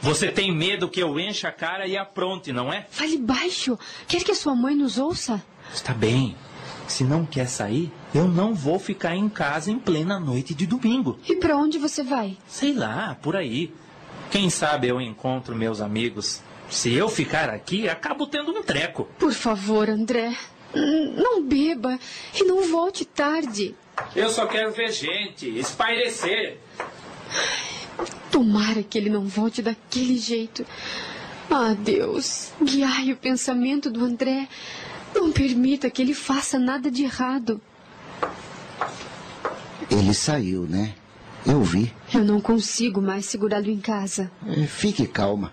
Você tem medo que eu encha a cara e apronte, não é? Fale baixo. Quer que a sua mãe nos ouça? Está bem. Se não quer sair, eu não vou ficar em casa em plena noite de domingo. E para onde você vai? Sei lá, por aí. Quem sabe eu encontro meus amigos. Se eu ficar aqui, acabo tendo um treco. Por favor, André. Não beba e não volte tarde. Eu só quero ver gente, espairecer. Tomara que ele não volte daquele jeito. Ah, Deus, guiai o pensamento do André. Não permita que ele faça nada de errado. Ele saiu, né? Eu vi. Eu não consigo mais segurá-lo em casa. É, fique calma.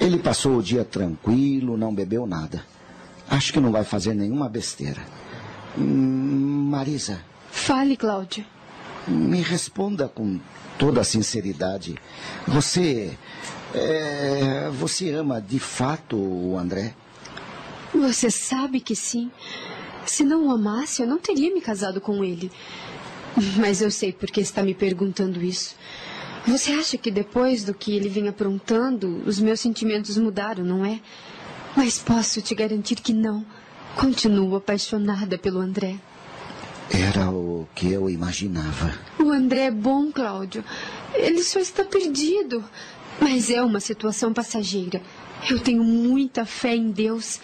Ele passou o dia tranquilo, não bebeu nada. Acho que não vai fazer nenhuma besteira. Hum, Marisa. Fale, Cláudio. Me responda com toda a sinceridade. Você. É, você ama de fato o André? Você sabe que sim. Se não o amasse, eu não teria me casado com ele. Mas eu sei por que está me perguntando isso. Você acha que depois do que ele vem aprontando, os meus sentimentos mudaram, não é? Mas posso te garantir que não. Continuo apaixonada pelo André. Era o que eu imaginava. O André é bom, Cláudio. Ele só está perdido. Mas é uma situação passageira. Eu tenho muita fé em Deus.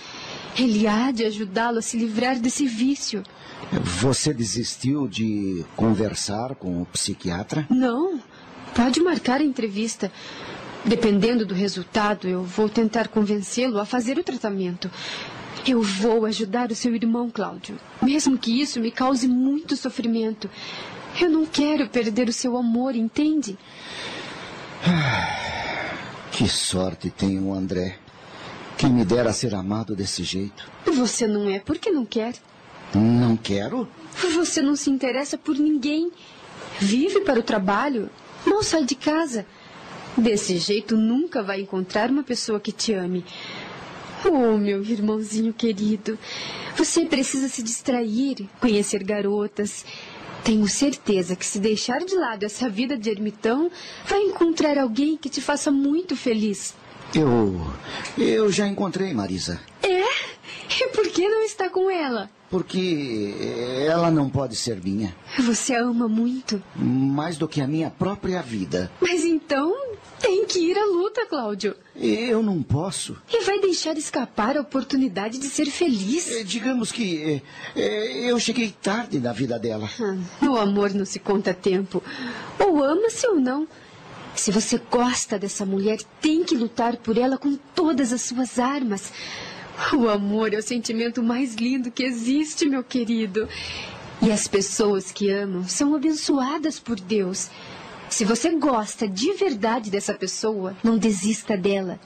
Ele há de ajudá-lo a se livrar desse vício. Você desistiu de conversar com o psiquiatra? Não. Pode marcar a entrevista. Dependendo do resultado, eu vou tentar convencê-lo a fazer o tratamento. Eu vou ajudar o seu irmão, Cláudio. Mesmo que isso me cause muito sofrimento. Eu não quero perder o seu amor, entende? Que sorte tem o André. Quem me dera ser amado desse jeito. Você não é porque não quer. Não quero? Você não se interessa por ninguém. Vive para o trabalho. Não sai de casa. Desse jeito nunca vai encontrar uma pessoa que te ame. Oh, meu irmãozinho querido, você precisa se distrair, conhecer garotas. Tenho certeza que se deixar de lado essa vida de ermitão, vai encontrar alguém que te faça muito feliz. Eu. Eu já encontrei, Marisa. É? E por que não está com ela? Porque ela não pode ser minha. Você a ama muito? Mais do que a minha própria vida. Mas então tem que ir à luta, Cláudio. Eu não posso. E vai deixar escapar a oportunidade de ser feliz? É, digamos que é, eu cheguei tarde na vida dela. Ah, o amor não se conta tempo. Ou ama-se ou não. Se você gosta dessa mulher, tem que lutar por ela com todas as suas armas. O amor é o sentimento mais lindo que existe, meu querido. E as pessoas que amam são abençoadas por Deus. Se você gosta de verdade dessa pessoa, não desista dela.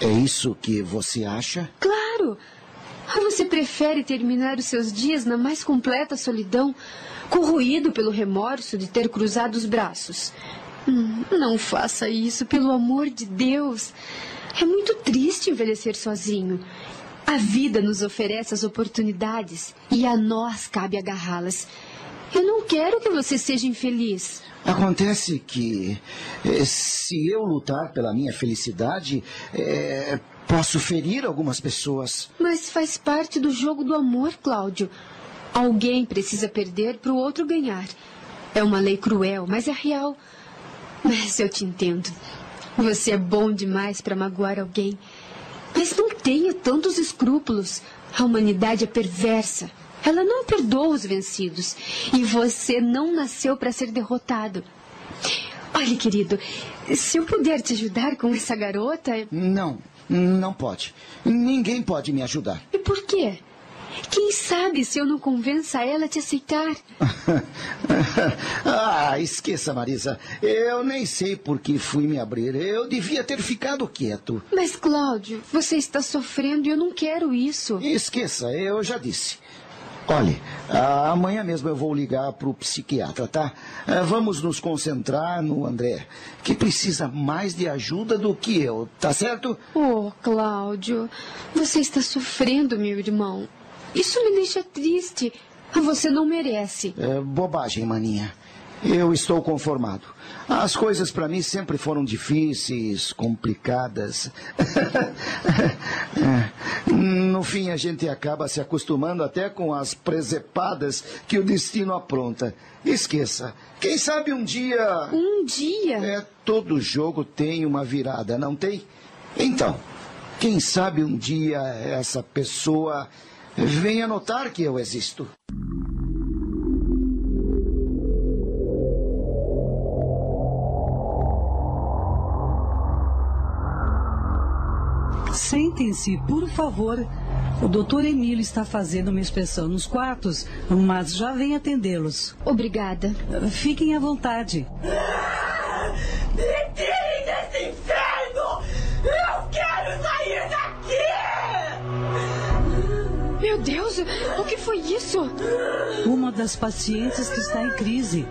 É isso que você acha? Claro! Você prefere terminar os seus dias na mais completa solidão, corroído pelo remorso de ter cruzado os braços. Hum, não faça isso, pelo amor de Deus. É muito triste envelhecer sozinho. A vida nos oferece as oportunidades e a nós cabe agarrá-las. Eu não quero que você seja infeliz. Acontece que eh, se eu lutar pela minha felicidade, eh, posso ferir algumas pessoas. Mas faz parte do jogo do amor, Cláudio. Alguém precisa perder para o outro ganhar. É uma lei cruel, mas é real. Mas eu te entendo. Você é bom demais para magoar alguém. Mas não tenha tantos escrúpulos. A humanidade é perversa. Ela não perdoa os vencidos. E você não nasceu para ser derrotado. Olha, querido, se eu puder te ajudar com essa garota. Não, não pode. Ninguém pode me ajudar. E por quê? Quem sabe se eu não convença ela a te aceitar? ah, esqueça, Marisa. Eu nem sei por que fui me abrir. Eu devia ter ficado quieto. Mas, Cláudio, você está sofrendo e eu não quero isso. Esqueça, eu já disse. Olhe, ah, amanhã mesmo eu vou ligar para o psiquiatra, tá? Ah, vamos nos concentrar no André, que precisa mais de ajuda do que eu, tá certo? Oh, Cláudio, você está sofrendo, meu irmão. Isso me deixa triste. Você não merece. É bobagem, maninha. Eu estou conformado. As coisas para mim sempre foram difíceis, complicadas. no fim, a gente acaba se acostumando até com as presepadas que o destino apronta. Esqueça. Quem sabe um dia. Um dia? É, todo jogo tem uma virada, não tem? Então, quem sabe um dia essa pessoa venha notar que eu existo. Sentem-se, por favor. O doutor Emílio está fazendo uma inspeção nos quartos, mas já vem atendê-los. Obrigada. Fiquem à vontade. Me tirem desse inferno! Eu quero sair daqui! Meu Deus, o que foi isso? Uma das pacientes que está em crise.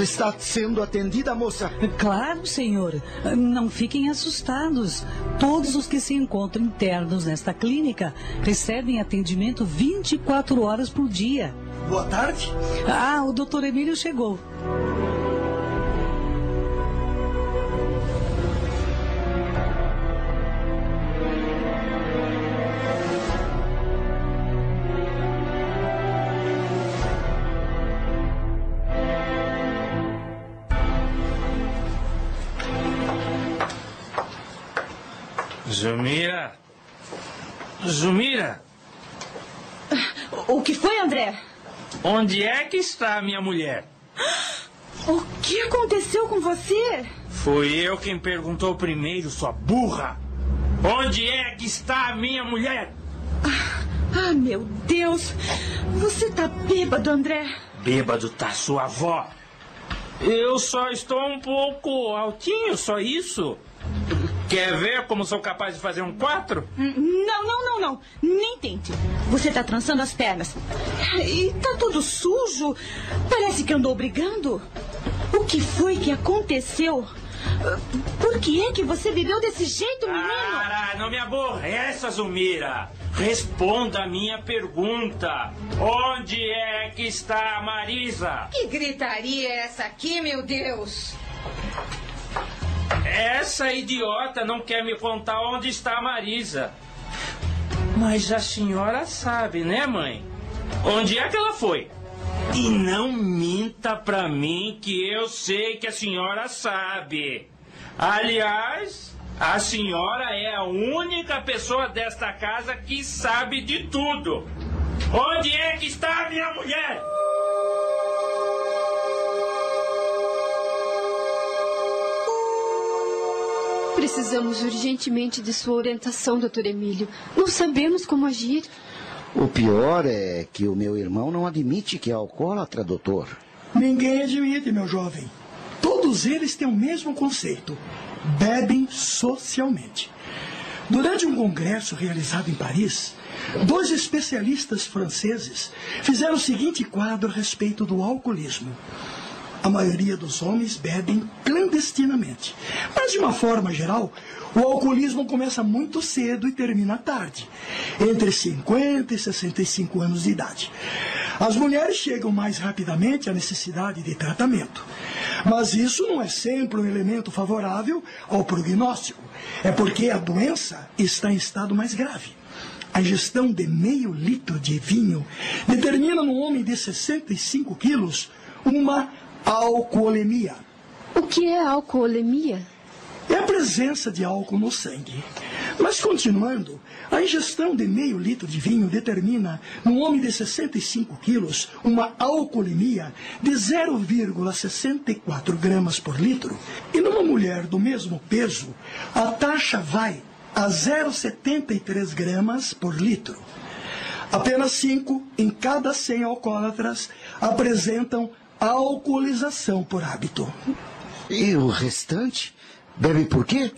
Ela está sendo atendida, moça? Claro, senhor. Não fiquem assustados. Todos os que se encontram internos nesta clínica recebem atendimento 24 horas por dia. Boa tarde. Ah, o doutor Emílio chegou. Zumira! O que foi, André? Onde é que está a minha mulher? O que aconteceu com você? Fui eu quem perguntou primeiro, sua burra! Onde é que está a minha mulher? Ah, meu Deus! Você tá bêbado, André? Bêbado tá sua avó. Eu só estou um pouco altinho, só isso. Quer ver como sou capaz de fazer um quatro? Não, não, não, não. Nem tente. Você tá trançando as pernas. E tá todo sujo. Parece que andou brigando. O que foi que aconteceu? Por que é que você bebeu desse jeito, menino? Cara, não me aborreça, Zumira. Responda a minha pergunta. Onde é que está a Marisa? Que gritaria é essa aqui, meu Deus? Essa idiota não quer me contar onde está a Marisa. Mas a senhora sabe, né, mãe? Onde é que ela foi? E não minta pra mim que eu sei que a senhora sabe. Aliás, a senhora é a única pessoa desta casa que sabe de tudo. Onde é que está a minha mulher? Precisamos urgentemente de sua orientação, doutor Emílio. Não sabemos como agir. O pior é que o meu irmão não admite que é alcoólatra, doutor. Ninguém admite, meu jovem. Todos eles têm o mesmo conceito: bebem socialmente. Durante um congresso realizado em Paris, dois especialistas franceses fizeram o seguinte quadro a respeito do alcoolismo. A maioria dos homens bebem clandestinamente. Mas, de uma forma geral, o alcoolismo começa muito cedo e termina tarde, entre 50 e 65 anos de idade. As mulheres chegam mais rapidamente à necessidade de tratamento. Mas isso não é sempre um elemento favorável ao prognóstico. É porque a doença está em estado mais grave. A ingestão de meio litro de vinho determina no homem de 65 quilos uma alcoolemia. O que é alcoolemia? É a presença de álcool no sangue. Mas continuando, a ingestão de meio litro de vinho determina, num homem de 65 quilos, uma alcoolemia de 0,64 gramas por litro. E numa mulher do mesmo peso, a taxa vai a 0,73 gramas por litro. Apenas 5 em cada 100 alcoólatras apresentam alcoolização por hábito. E o restante? Bebe por quê?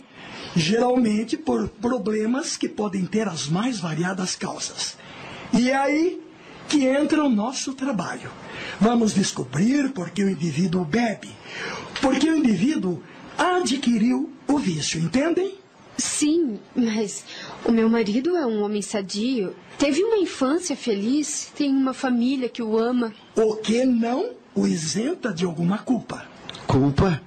geralmente por problemas que podem ter as mais variadas causas. E é aí que entra o nosso trabalho. Vamos descobrir por que o indivíduo bebe, porque o indivíduo adquiriu o vício, entendem? Sim, mas o meu marido é um homem sadio. Teve uma infância feliz, tem uma família que o ama. O que não o isenta de alguma culpa. Culpa?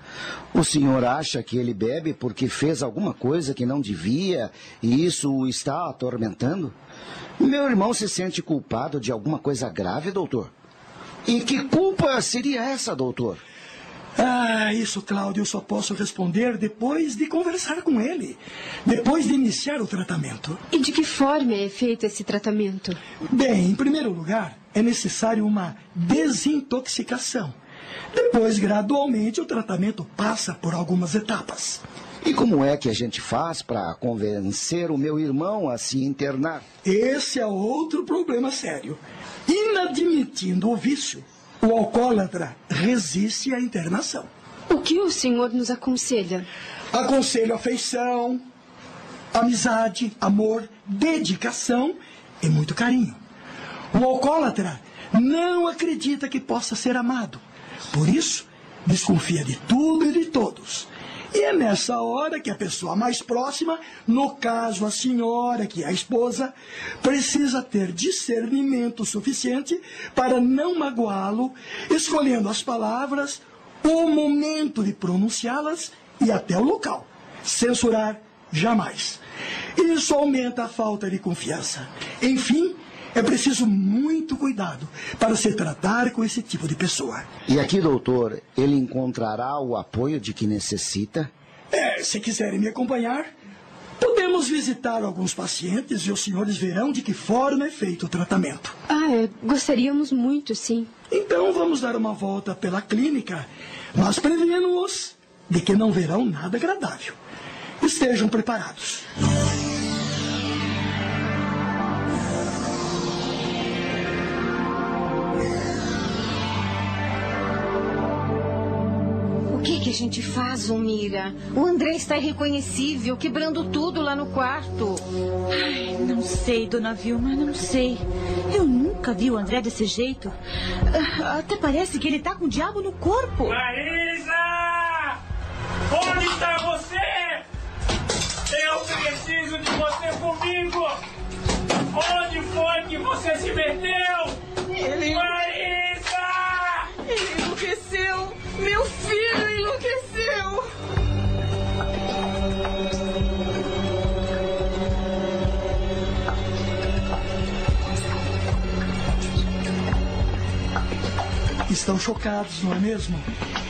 O senhor acha que ele bebe porque fez alguma coisa que não devia e isso o está atormentando? Meu irmão se sente culpado de alguma coisa grave, doutor. E que culpa seria essa, doutor? Ah, isso, Cláudio, eu só posso responder depois de conversar com ele. Depois de iniciar o tratamento. E de que forma é feito esse tratamento? Bem, em primeiro lugar, é necessário uma desintoxicação. Depois, gradualmente, o tratamento passa por algumas etapas. E como é que a gente faz para convencer o meu irmão a se internar? Esse é outro problema sério. Inadmitindo o vício, o alcoólatra resiste à internação. O que o senhor nos aconselha? Aconselho afeição, amizade, amor, dedicação e muito carinho. O alcoólatra não acredita que possa ser amado. Por isso, desconfia de tudo e de todos. E é nessa hora que a pessoa mais próxima, no caso a senhora, que é a esposa, precisa ter discernimento suficiente para não magoá-lo, escolhendo as palavras, o momento de pronunciá-las e até o local. Censurar jamais. Isso aumenta a falta de confiança. Enfim, é preciso muito cuidado para se tratar com esse tipo de pessoa. E aqui, doutor, ele encontrará o apoio de que necessita? É, se quiserem me acompanhar, podemos visitar alguns pacientes e os senhores verão de que forma é feito o tratamento. Ah, é, gostaríamos muito, sim. Então vamos dar uma volta pela clínica, mas prevendo-os de que não verão nada agradável. Estejam preparados. Gente faz, Omira? O André está irreconhecível, quebrando tudo lá no quarto. Ai, não sei, dona Vilma, não sei. Eu nunca vi o André desse jeito. Ah, até parece que ele está com o diabo no corpo. Marisa! Onde está você? Eu preciso de você comigo! Onde foi que você se meteu? Ele... Marisa! Ele enlouqueceu! Meu filho enlouqueceu! Estão chocados, não é mesmo?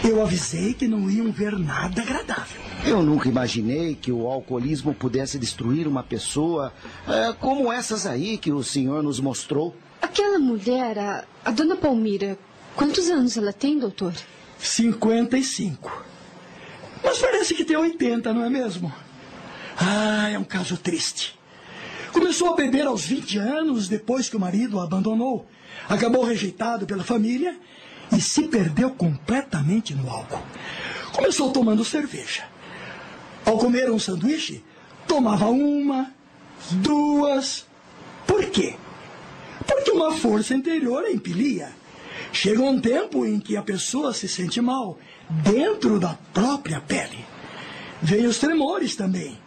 Eu avisei que não iam ver nada agradável. Eu nunca imaginei que o alcoolismo pudesse destruir uma pessoa é, como essas aí que o senhor nos mostrou. Aquela mulher, a, a dona Palmira, quantos anos ela tem, doutor? 55. Mas parece que tem 80, não é mesmo? Ah, é um caso triste. Começou a beber aos 20 anos, depois que o marido a abandonou. Acabou rejeitado pela família e se perdeu completamente no álcool. Começou tomando cerveja. Ao comer um sanduíche, tomava uma, duas. Por quê? Porque uma força interior a impelia. Chega um tempo em que a pessoa se sente mal dentro da própria pele. Vem os tremores também.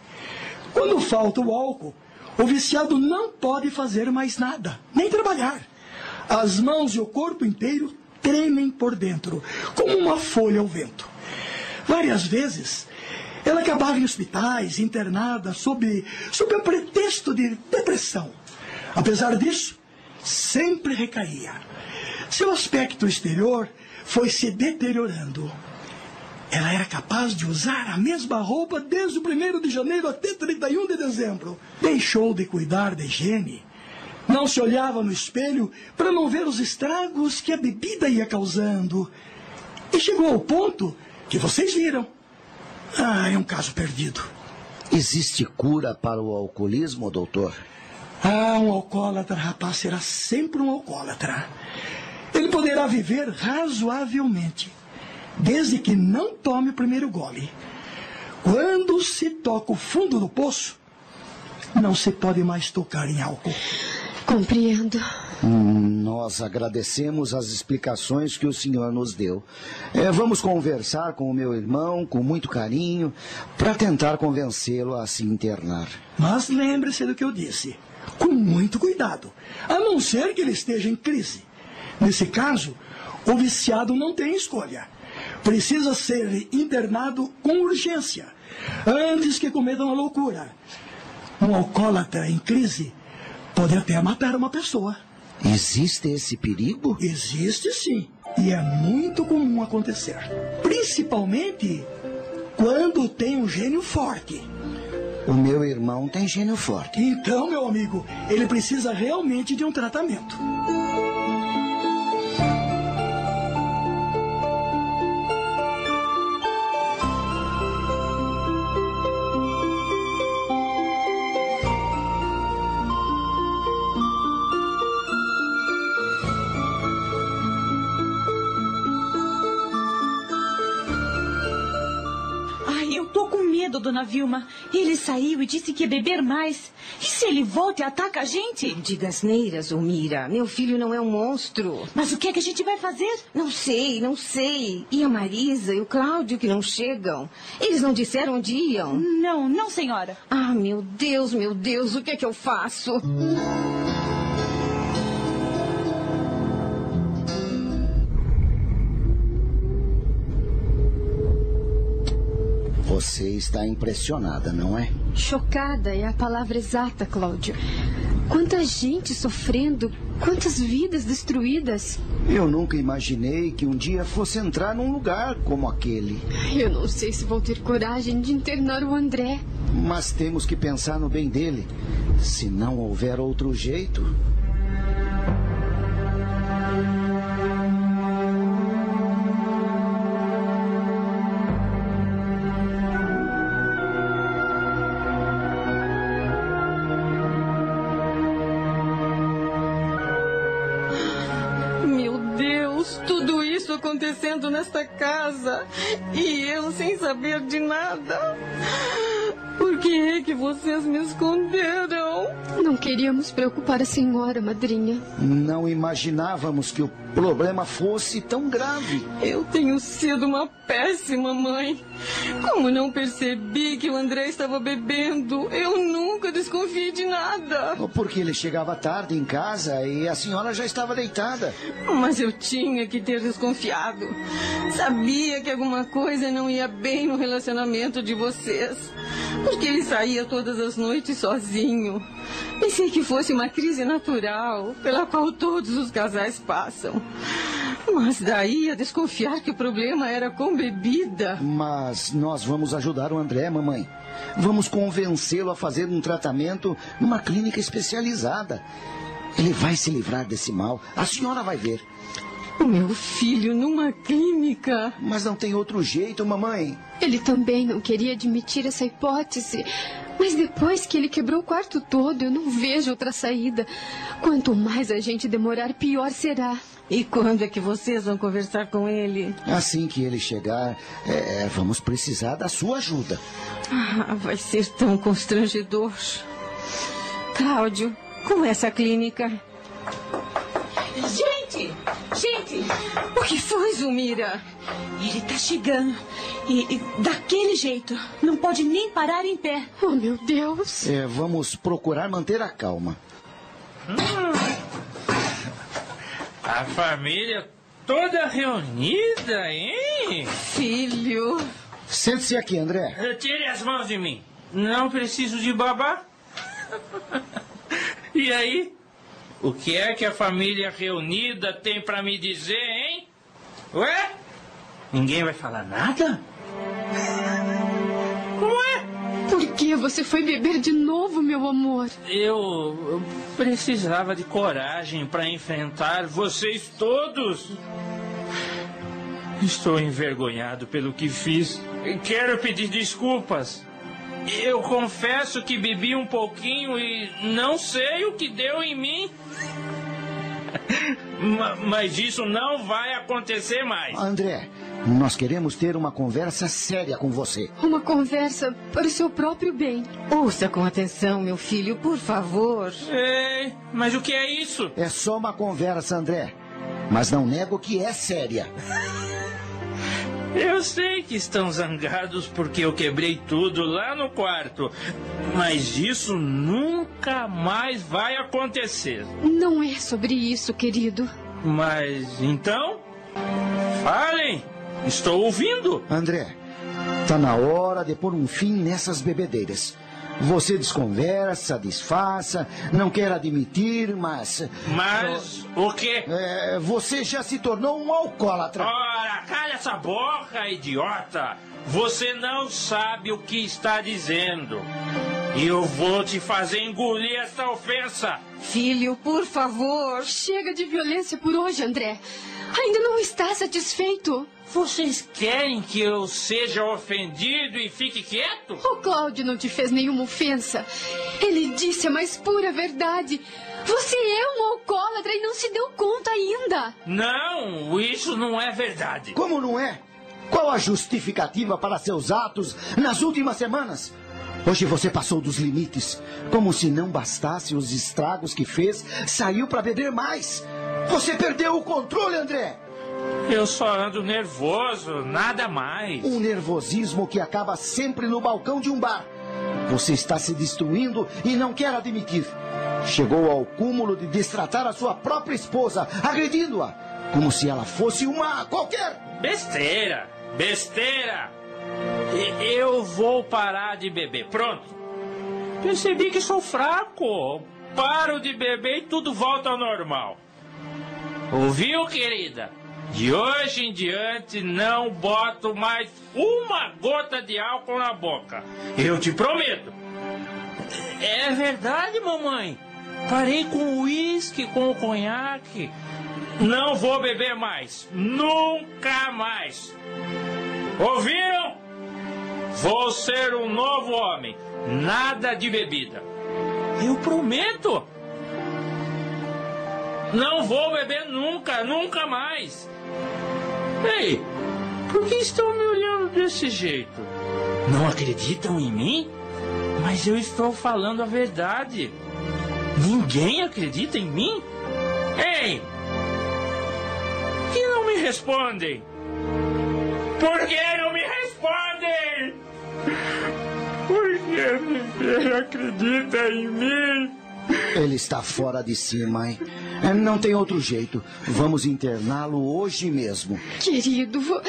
Quando falta o álcool, o viciado não pode fazer mais nada, nem trabalhar. As mãos e o corpo inteiro tremem por dentro, como uma folha ao vento. Várias vezes, ela acabava em hospitais, internada, sob, sob o pretexto de depressão. Apesar disso, sempre recaía. Seu aspecto exterior foi se deteriorando. ela era capaz de usar a mesma roupa desde o 1 de janeiro até 31 de dezembro. Deixou de cuidar da higiene. Não se olhava no espelho para não ver os estragos que a bebida ia causando. E chegou ao ponto que vocês viram. Ah, é um caso perdido. Existe cura para o alcoolismo, doutor? Ah, um alcoólatra, rapaz, será sempre um alcoólatra. Ele poderá viver razoavelmente, desde que não tome o primeiro gole. Quando se toca o fundo do poço, não se pode mais tocar em álcool. Compreendo. Hum, nós agradecemos as explicações que o senhor nos deu. É, vamos conversar com o meu irmão com muito carinho para tentar convencê-lo a se internar. Mas lembre-se do que eu disse. Com muito cuidado. A não ser que ele esteja em crise. Nesse caso, o viciado não tem escolha. Precisa ser internado com urgência, antes que cometa uma loucura. Um alcoólatra em crise pode até matar uma pessoa. Existe esse perigo? Existe sim. E é muito comum acontecer. Principalmente quando tem um gênio forte. O meu irmão tem gênio forte. Então, meu amigo, ele precisa realmente de um tratamento. Medo, dona Vilma. Ele saiu e disse que ia beber mais. E se ele volta e ataca a gente? Diga asneiras, Mira. Meu filho não é um monstro. Mas o que é que a gente vai fazer? Não sei, não sei. E a Marisa e o Cláudio que não chegam? Eles não disseram onde iam? Não, não, senhora. Ah, meu Deus, meu Deus, o que é que eu faço? Você está impressionada, não é? Chocada é a palavra exata, Cláudio. Quanta gente sofrendo, quantas vidas destruídas. Eu nunca imaginei que um dia fosse entrar num lugar como aquele. Eu não sei se vou ter coragem de internar o André. Mas temos que pensar no bem dele. Se não houver outro jeito. Acontecendo nesta casa e eu sem saber de nada. Por que é que vocês me esconderam? Não queríamos preocupar a senhora, madrinha. Não imaginávamos que o problema fosse tão grave. Eu tenho sido uma péssima mãe. Como não percebi que o André estava bebendo? Eu nunca desconfiei de nada. Porque ele chegava tarde em casa e a senhora já estava deitada. Mas eu tinha que ter desconfiado. Sabia que alguma coisa não ia bem no relacionamento de vocês. Porque ele saía todas as noites sozinho. Pensei que fosse uma crise natural, pela qual todos os casais passam. Mas daí a desconfiar que o problema era com bebida. Mas nós vamos ajudar o André, mamãe. Vamos convencê-lo a fazer um tratamento numa clínica especializada. Ele vai se livrar desse mal. A senhora vai ver. O meu filho numa clínica. Mas não tem outro jeito, mamãe. Ele também não queria admitir essa hipótese. Mas depois que ele quebrou o quarto todo, eu não vejo outra saída. Quanto mais a gente demorar, pior será. E quando é que vocês vão conversar com ele? Assim que ele chegar, é, vamos precisar da sua ajuda. Ah, vai ser tão constrangedor. Cláudio, com essa clínica. Gente! Gente! O que foi, Zumira? Ele tá chegando. E, e daquele jeito. Não pode nem parar em pé. Oh, meu Deus. É, vamos procurar manter a calma. A família toda reunida, hein? Filho. Sente-se aqui, André. Tire as mãos de mim. Não preciso de babá. E aí? O que é que a família reunida tem para me dizer, hein? Ué? Ninguém vai falar nada? Ué? Por que você foi beber de novo, meu amor? Eu, precisava de coragem para enfrentar vocês todos. Estou envergonhado pelo que fiz. Quero pedir desculpas. Eu confesso que bebi um pouquinho e não sei o que deu em mim. Mas isso não vai acontecer mais. André, nós queremos ter uma conversa séria com você. Uma conversa para o seu próprio bem. Ouça com atenção, meu filho, por favor. Ei, mas o que é isso? É só uma conversa, André. Mas não nego que é séria. Eu sei que estão zangados porque eu quebrei tudo lá no quarto. Mas isso nunca mais vai acontecer. Não é sobre isso, querido. Mas então? Falem! Estou ouvindo! André, tá na hora de pôr um fim nessas bebedeiras. Você desconversa, disfarça, não quer admitir, mas. Mas o quê? É, você já se tornou um alcoólatra. Ora, cala essa boca, idiota! Você não sabe o que está dizendo. E eu vou te fazer engolir essa ofensa. Filho, por favor. Chega de violência por hoje, André. Ainda não está satisfeito? Vocês querem que eu seja ofendido e fique quieto? O Cláudio não te fez nenhuma ofensa. Ele disse a mais pura verdade. Você é um alcoólatra e não se deu conta ainda. Não, isso não é verdade. Como não é? Qual a justificativa para seus atos nas últimas semanas? Hoje você passou dos limites. Como se não bastasse os estragos que fez, saiu para beber mais. Você perdeu o controle, André. Eu só ando nervoso, nada mais. Um nervosismo que acaba sempre no balcão de um bar. Você está se destruindo e não quer admitir. Chegou ao cúmulo de destratar a sua própria esposa, agredindo-a, como se ela fosse uma qualquer. Besteira, besteira. Eu vou parar de beber. Pronto. Percebi que sou fraco. Paro de beber e tudo volta ao normal. Ouviu, querida? De hoje em diante não boto mais uma gota de álcool na boca. Eu te prometo. É verdade, mamãe. Parei com o uísque, com o conhaque. Não vou beber mais. Nunca mais. Ouviram? Vou ser um novo homem. Nada de bebida. Eu prometo. Não vou beber nunca, nunca mais. Ei, por que estão me olhando desse jeito? Não acreditam em mim? Mas eu estou falando a verdade. Ninguém acredita em mim? Ei! Que não me respondem? Por que não me respondem? Por que ninguém acredita em mim? Ele está fora de si, mãe. É, não tem outro jeito. Vamos interná-lo hoje mesmo. Querido, vo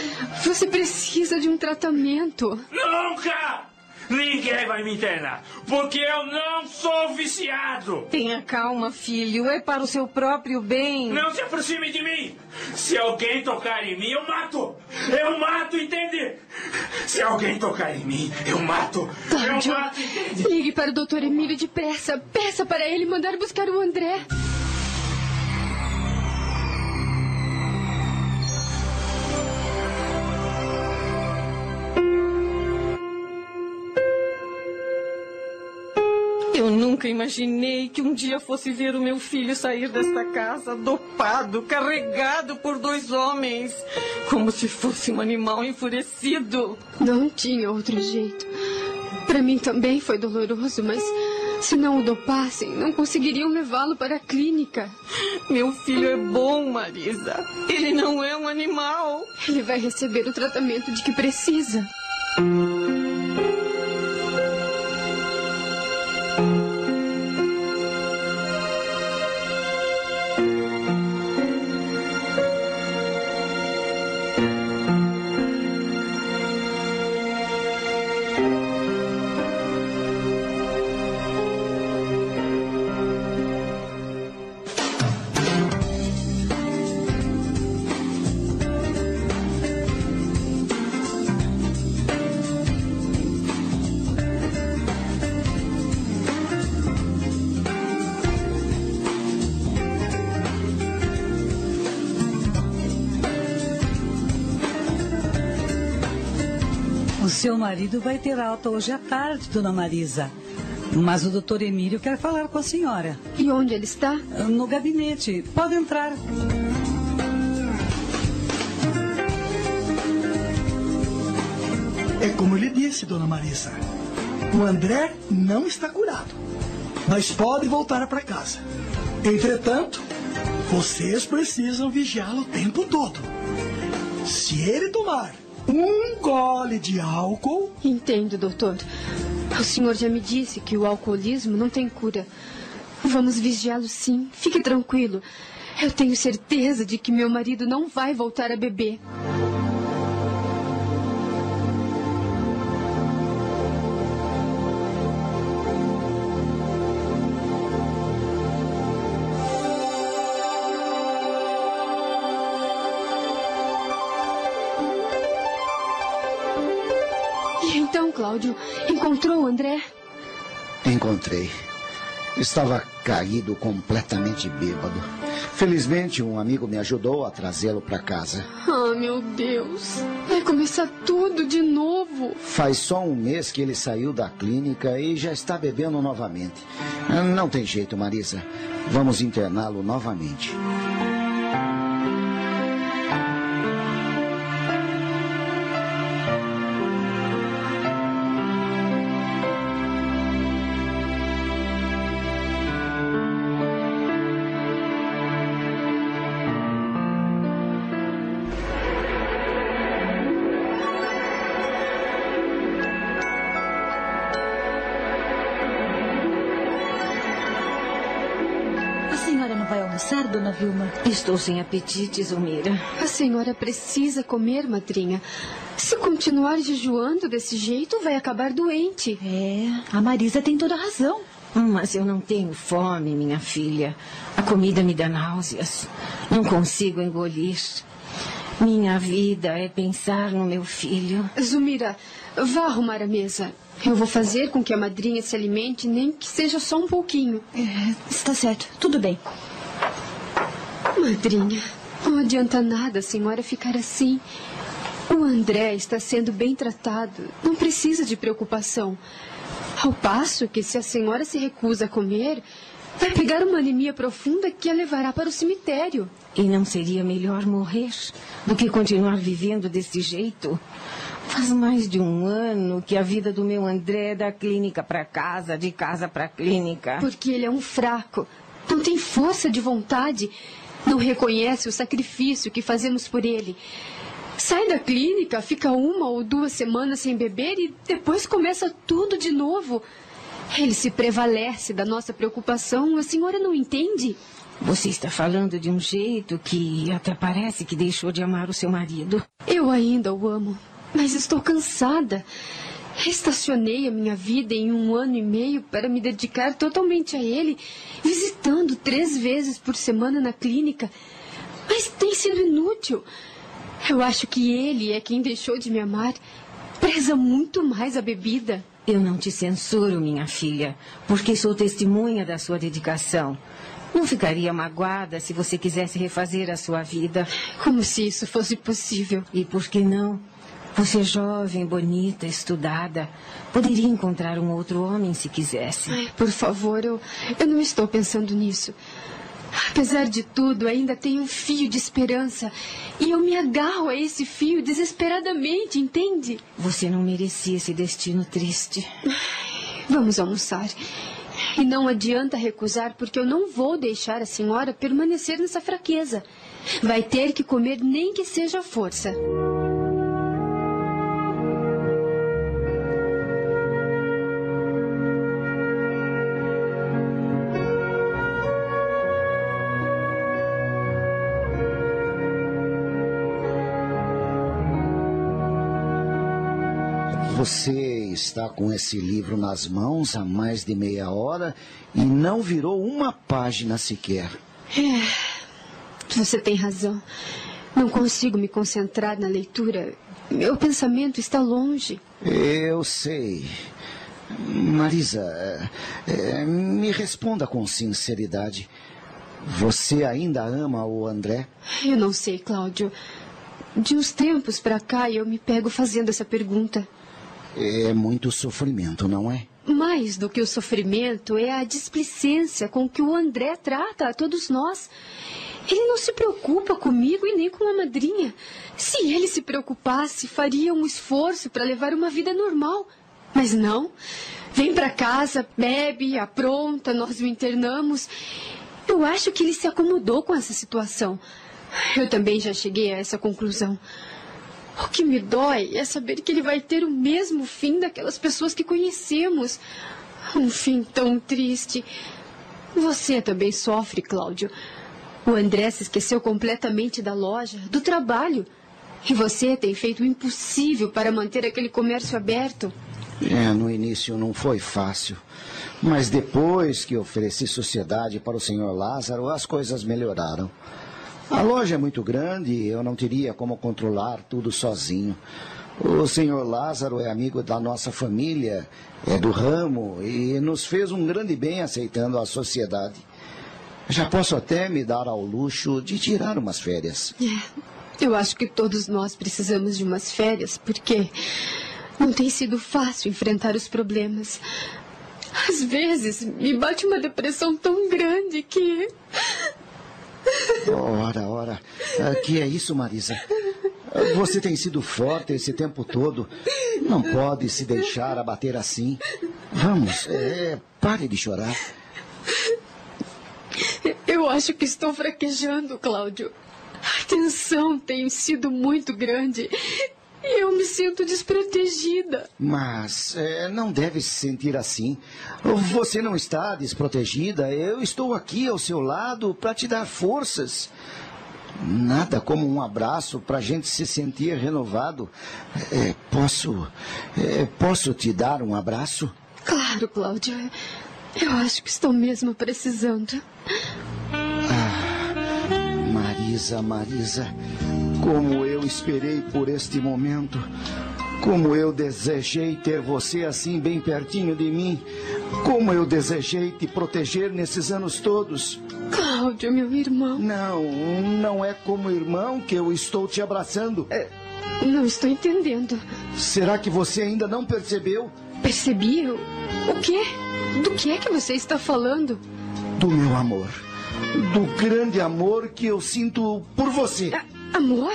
você precisa de um tratamento. Nunca! Ninguém vai me internar, porque eu não sou viciado. Tenha calma, filho. É para o seu próprio bem. Não se aproxime de mim. Se alguém tocar em mim, eu mato. Eu mato, entende? Se alguém tocar em mim, eu mato. Cláudio, eu mato, entende? ligue para o doutor Emílio depressa. Peça para ele mandar buscar o André. Nunca imaginei que um dia fosse ver o meu filho sair desta casa dopado, carregado por dois homens, como se fosse um animal enfurecido. Não tinha outro jeito. Para mim também foi doloroso, mas se não o dopassem, não conseguiriam levá-lo para a clínica. Meu filho é bom, Marisa. Ele não é um animal. Ele vai receber o tratamento de que precisa. Marido vai ter alta hoje à tarde, dona Marisa. Mas o doutor Emílio quer falar com a senhora. E onde ele está? No gabinete. Pode entrar. É como eu lhe disse, dona Marisa. O André não está curado, mas pode voltar para casa. Entretanto, vocês precisam vigiá-lo o tempo todo. Se ele tomar um gole de álcool. Entendo, doutor. O senhor já me disse que o alcoolismo não tem cura. Vamos vigiá-lo sim. Fique tranquilo. Eu tenho certeza de que meu marido não vai voltar a beber. Encontrou o André? Encontrei. Estava caído, completamente bêbado. Felizmente, um amigo me ajudou a trazê-lo para casa. Ah, meu Deus. Vai começar tudo de novo. Faz só um mês que ele saiu da clínica e já está bebendo novamente. Não tem jeito, Marisa. Vamos interná-lo novamente. Almoçar, dona Vilma? Estou sem apetite, Zumira. A senhora precisa comer, madrinha. Se continuar jejuando desse jeito, vai acabar doente. É, a Marisa tem toda a razão. Mas eu não tenho fome, minha filha. A comida me dá náuseas. Não consigo engolir. Minha vida é pensar no meu filho. Zumira, vá arrumar a mesa. Eu vou fazer com que a madrinha se alimente, nem que seja só um pouquinho. É, está certo, tudo bem. Madrinha, não adianta nada a senhora ficar assim. O André está sendo bem tratado. Não precisa de preocupação. Ao passo que, se a senhora se recusa a comer, vai pegar uma anemia profunda que a levará para o cemitério. E não seria melhor morrer do que continuar vivendo desse jeito? Faz mais de um ano que a vida do meu André é da clínica para casa, de casa para clínica. Porque ele é um fraco. Não tem força de vontade. Não reconhece o sacrifício que fazemos por ele. Sai da clínica, fica uma ou duas semanas sem beber e depois começa tudo de novo. Ele se prevalece da nossa preocupação. A senhora não entende? Você está falando de um jeito que até parece que deixou de amar o seu marido. Eu ainda o amo, mas estou cansada. Estacionei a minha vida em um ano e meio para me dedicar totalmente a ele, visitando três vezes por semana na clínica. Mas tem sido inútil. Eu acho que ele é quem deixou de me amar. Preza muito mais a bebida. Eu não te censuro, minha filha, porque sou testemunha da sua dedicação. Não ficaria magoada se você quisesse refazer a sua vida. Como se isso fosse possível. E por que não? Você é jovem, bonita, estudada. Poderia encontrar um outro homem se quisesse. Ai, por favor, eu, eu não estou pensando nisso. Apesar de tudo, ainda tenho um fio de esperança. E eu me agarro a esse fio desesperadamente, entende? Você não merecia esse destino triste. Vamos almoçar. E não adianta recusar, porque eu não vou deixar a senhora permanecer nessa fraqueza. Vai ter que comer nem que seja à força. Você está com esse livro nas mãos há mais de meia hora e não virou uma página sequer. É, você tem razão. Não consigo me concentrar na leitura. Meu pensamento está longe. Eu sei. Marisa, é, me responda com sinceridade. Você ainda ama o André? Eu não sei, Cláudio. De uns tempos para cá eu me pego fazendo essa pergunta. É muito sofrimento, não é? Mais do que o sofrimento é a displicência com que o André trata a todos nós. Ele não se preocupa comigo e nem com a madrinha. Se ele se preocupasse, faria um esforço para levar uma vida normal. Mas não. Vem para casa, bebe, apronta, nós o internamos. Eu acho que ele se acomodou com essa situação. Eu também já cheguei a essa conclusão. O que me dói é saber que ele vai ter o mesmo fim daquelas pessoas que conhecemos. Um fim tão triste. Você também sofre, Cláudio. O André se esqueceu completamente da loja, do trabalho. E você tem feito o impossível para manter aquele comércio aberto. É, no início não foi fácil. Mas depois que ofereci sociedade para o senhor Lázaro, as coisas melhoraram. A loja é muito grande eu não teria como controlar tudo sozinho. O senhor Lázaro é amigo da nossa família, é do ramo e nos fez um grande bem aceitando a sociedade. Já posso até me dar ao luxo de tirar umas férias. É, eu acho que todos nós precisamos de umas férias, porque não tem sido fácil enfrentar os problemas. Às vezes me bate uma depressão tão grande que Ora, ora. Ah, que é isso, Marisa? Você tem sido forte esse tempo todo. Não pode se deixar abater assim. Vamos, é, pare de chorar. Eu acho que estou fraquejando, Cláudio. A tensão tem sido muito grande. Eu me sinto desprotegida. Mas é, não deve se sentir assim. Você não está desprotegida. Eu estou aqui ao seu lado para te dar forças. Nada como um abraço para a gente se sentir renovado. É, posso. É, posso te dar um abraço? Claro, Cláudia. Eu acho que estou mesmo precisando. Ah, Marisa, Marisa. Como eu esperei por este momento. Como eu desejei ter você assim bem pertinho de mim. Como eu desejei te proteger nesses anos todos. Cláudio, meu irmão. Não, não é como irmão que eu estou te abraçando. É... Não estou entendendo. Será que você ainda não percebeu? Percebi? O quê? Do que é que você está falando? Do meu amor. Do grande amor que eu sinto por você. Amor?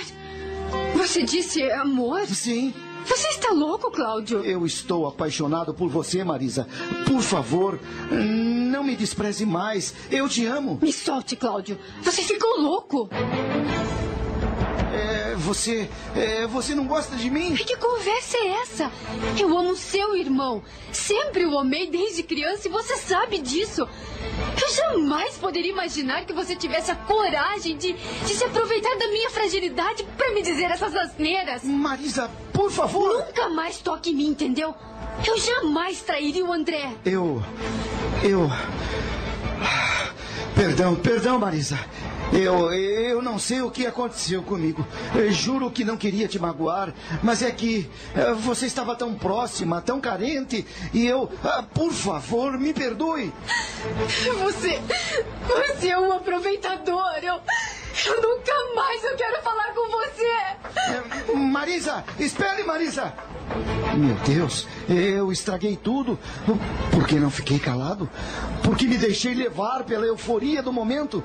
Você disse amor? Sim. Você está louco, Cláudio? Eu estou apaixonado por você, Marisa. Por favor, não me despreze mais. Eu te amo. Me solte, Cláudio. Você ficou louco. É, você. É, você não gosta de mim? Que conversa é essa? Eu amo seu irmão. Sempre o amei desde criança e você sabe disso. Eu jamais poderia imaginar que você tivesse a coragem de, de se aproveitar da minha fragilidade para me dizer essas asneiras. Marisa, por favor. Nunca mais toque em mim, entendeu? Eu jamais trairia o André. Eu. Eu. Perdão, perdão, Marisa. Eu, eu não sei o que aconteceu comigo. Eu juro que não queria te magoar, mas é que eh, você estava tão próxima, tão carente, e eu, ah, por favor, me perdoe. Você, você é um aproveitador. Eu, eu nunca mais eu quero falar com você. Marisa, espere, Marisa. Meu Deus, eu estraguei tudo. Por que não fiquei calado? Porque me deixei levar pela euforia do momento.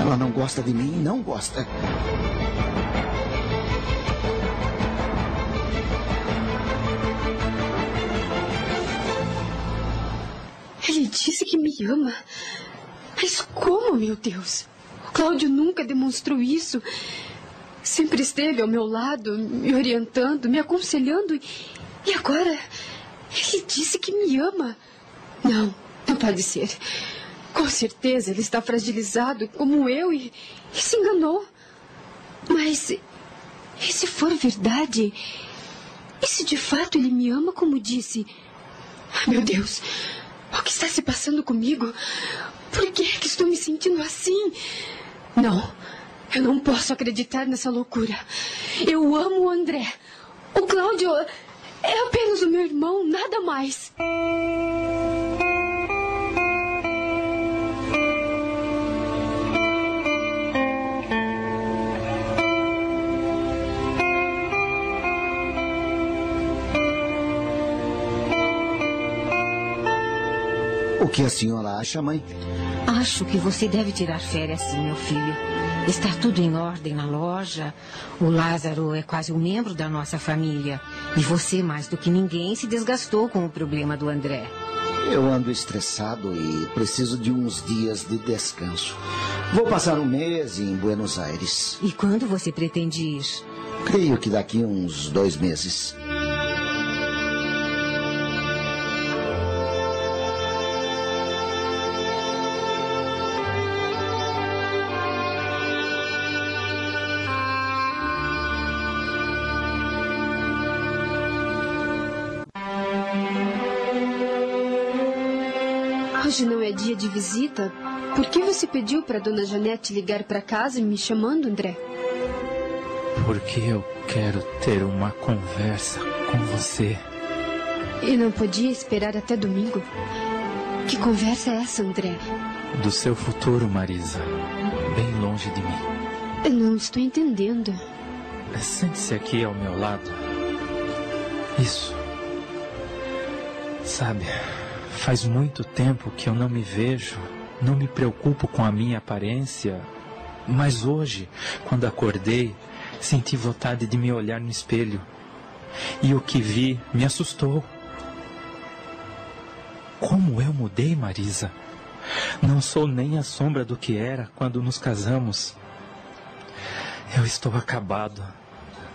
Ela não gosta de mim, não gosta. Ele disse que me ama. Mas como, meu Deus? Cláudio nunca demonstrou isso. Sempre esteve ao meu lado, me orientando, me aconselhando. E, agora ele disse que me ama. Não, não pode ser. Com certeza ele está fragilizado como eu e, e se enganou. Mas e se for verdade? E se de fato ele me ama como disse? Meu Deus, o que está se passando comigo? Por que, é que estou me sentindo assim? Não, eu não posso acreditar nessa loucura. Eu amo o André. O Cláudio é apenas o meu irmão, nada mais. O que a senhora acha, mãe? Acho que você deve tirar férias sim, meu filho. Está tudo em ordem na loja. O Lázaro é quase um membro da nossa família. E você, mais do que ninguém, se desgastou com o problema do André. Eu ando estressado e preciso de uns dias de descanso. Vou passar um mês em Buenos Aires. E quando você pretende ir? Creio que daqui uns dois meses. Visita. Por que você pediu para Dona Janete ligar para casa me chamando, André? Porque eu quero ter uma conversa com você. E não podia esperar até domingo? Que conversa é essa, André? Do seu futuro, Marisa. Bem longe de mim. Eu não estou entendendo. Sente-se aqui ao meu lado. Isso. Sabe, faz muito tempo que eu não me vejo, não me preocupo com a minha aparência. Mas hoje, quando acordei, senti vontade de me olhar no espelho. E o que vi me assustou. Como eu mudei, Marisa? Não sou nem a sombra do que era quando nos casamos. Eu estou acabado,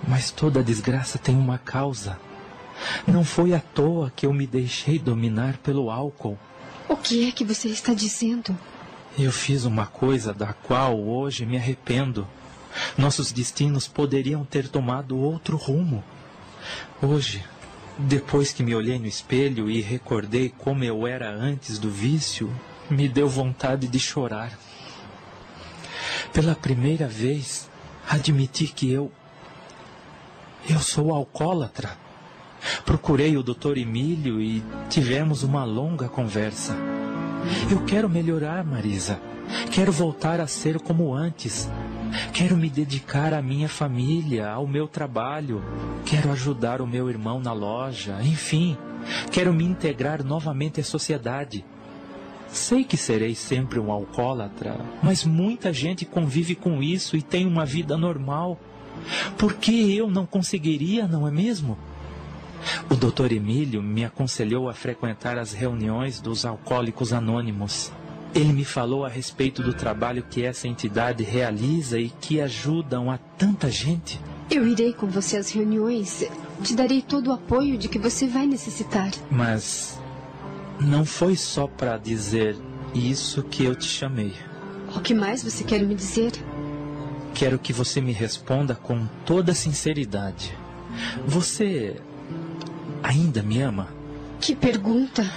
mas toda desgraça tem uma causa. Não foi à toa que eu me deixei dominar pelo álcool. O que é que você está dizendo? Eu fiz uma coisa da qual hoje me arrependo. Nossos destinos poderiam ter tomado outro rumo. Hoje, depois que me olhei no espelho e recordei como eu era antes do vício, me deu vontade de chorar. Pela primeira vez, admiti que eu. Eu sou alcoólatra. Procurei o Dr. Emílio e tivemos uma longa conversa. Eu quero melhorar, Marisa. Quero voltar a ser como antes. Quero me dedicar à minha família, ao meu trabalho. Quero ajudar o meu irmão na loja. Enfim, quero me integrar novamente à sociedade. Sei que serei sempre um alcoólatra, mas muita gente convive com isso e tem uma vida normal. Por que eu não conseguiria, não é mesmo? O Dr. Emílio me aconselhou a frequentar as reuniões dos alcoólicos anônimos. Ele me falou a respeito do trabalho que essa entidade realiza e que ajudam a tanta gente. Eu irei com você às reuniões. Te darei todo o apoio de que você vai necessitar. Mas não foi só para dizer isso que eu te chamei. O que mais você quer me dizer? Quero que você me responda com toda sinceridade. Você ainda me ama? Que pergunta!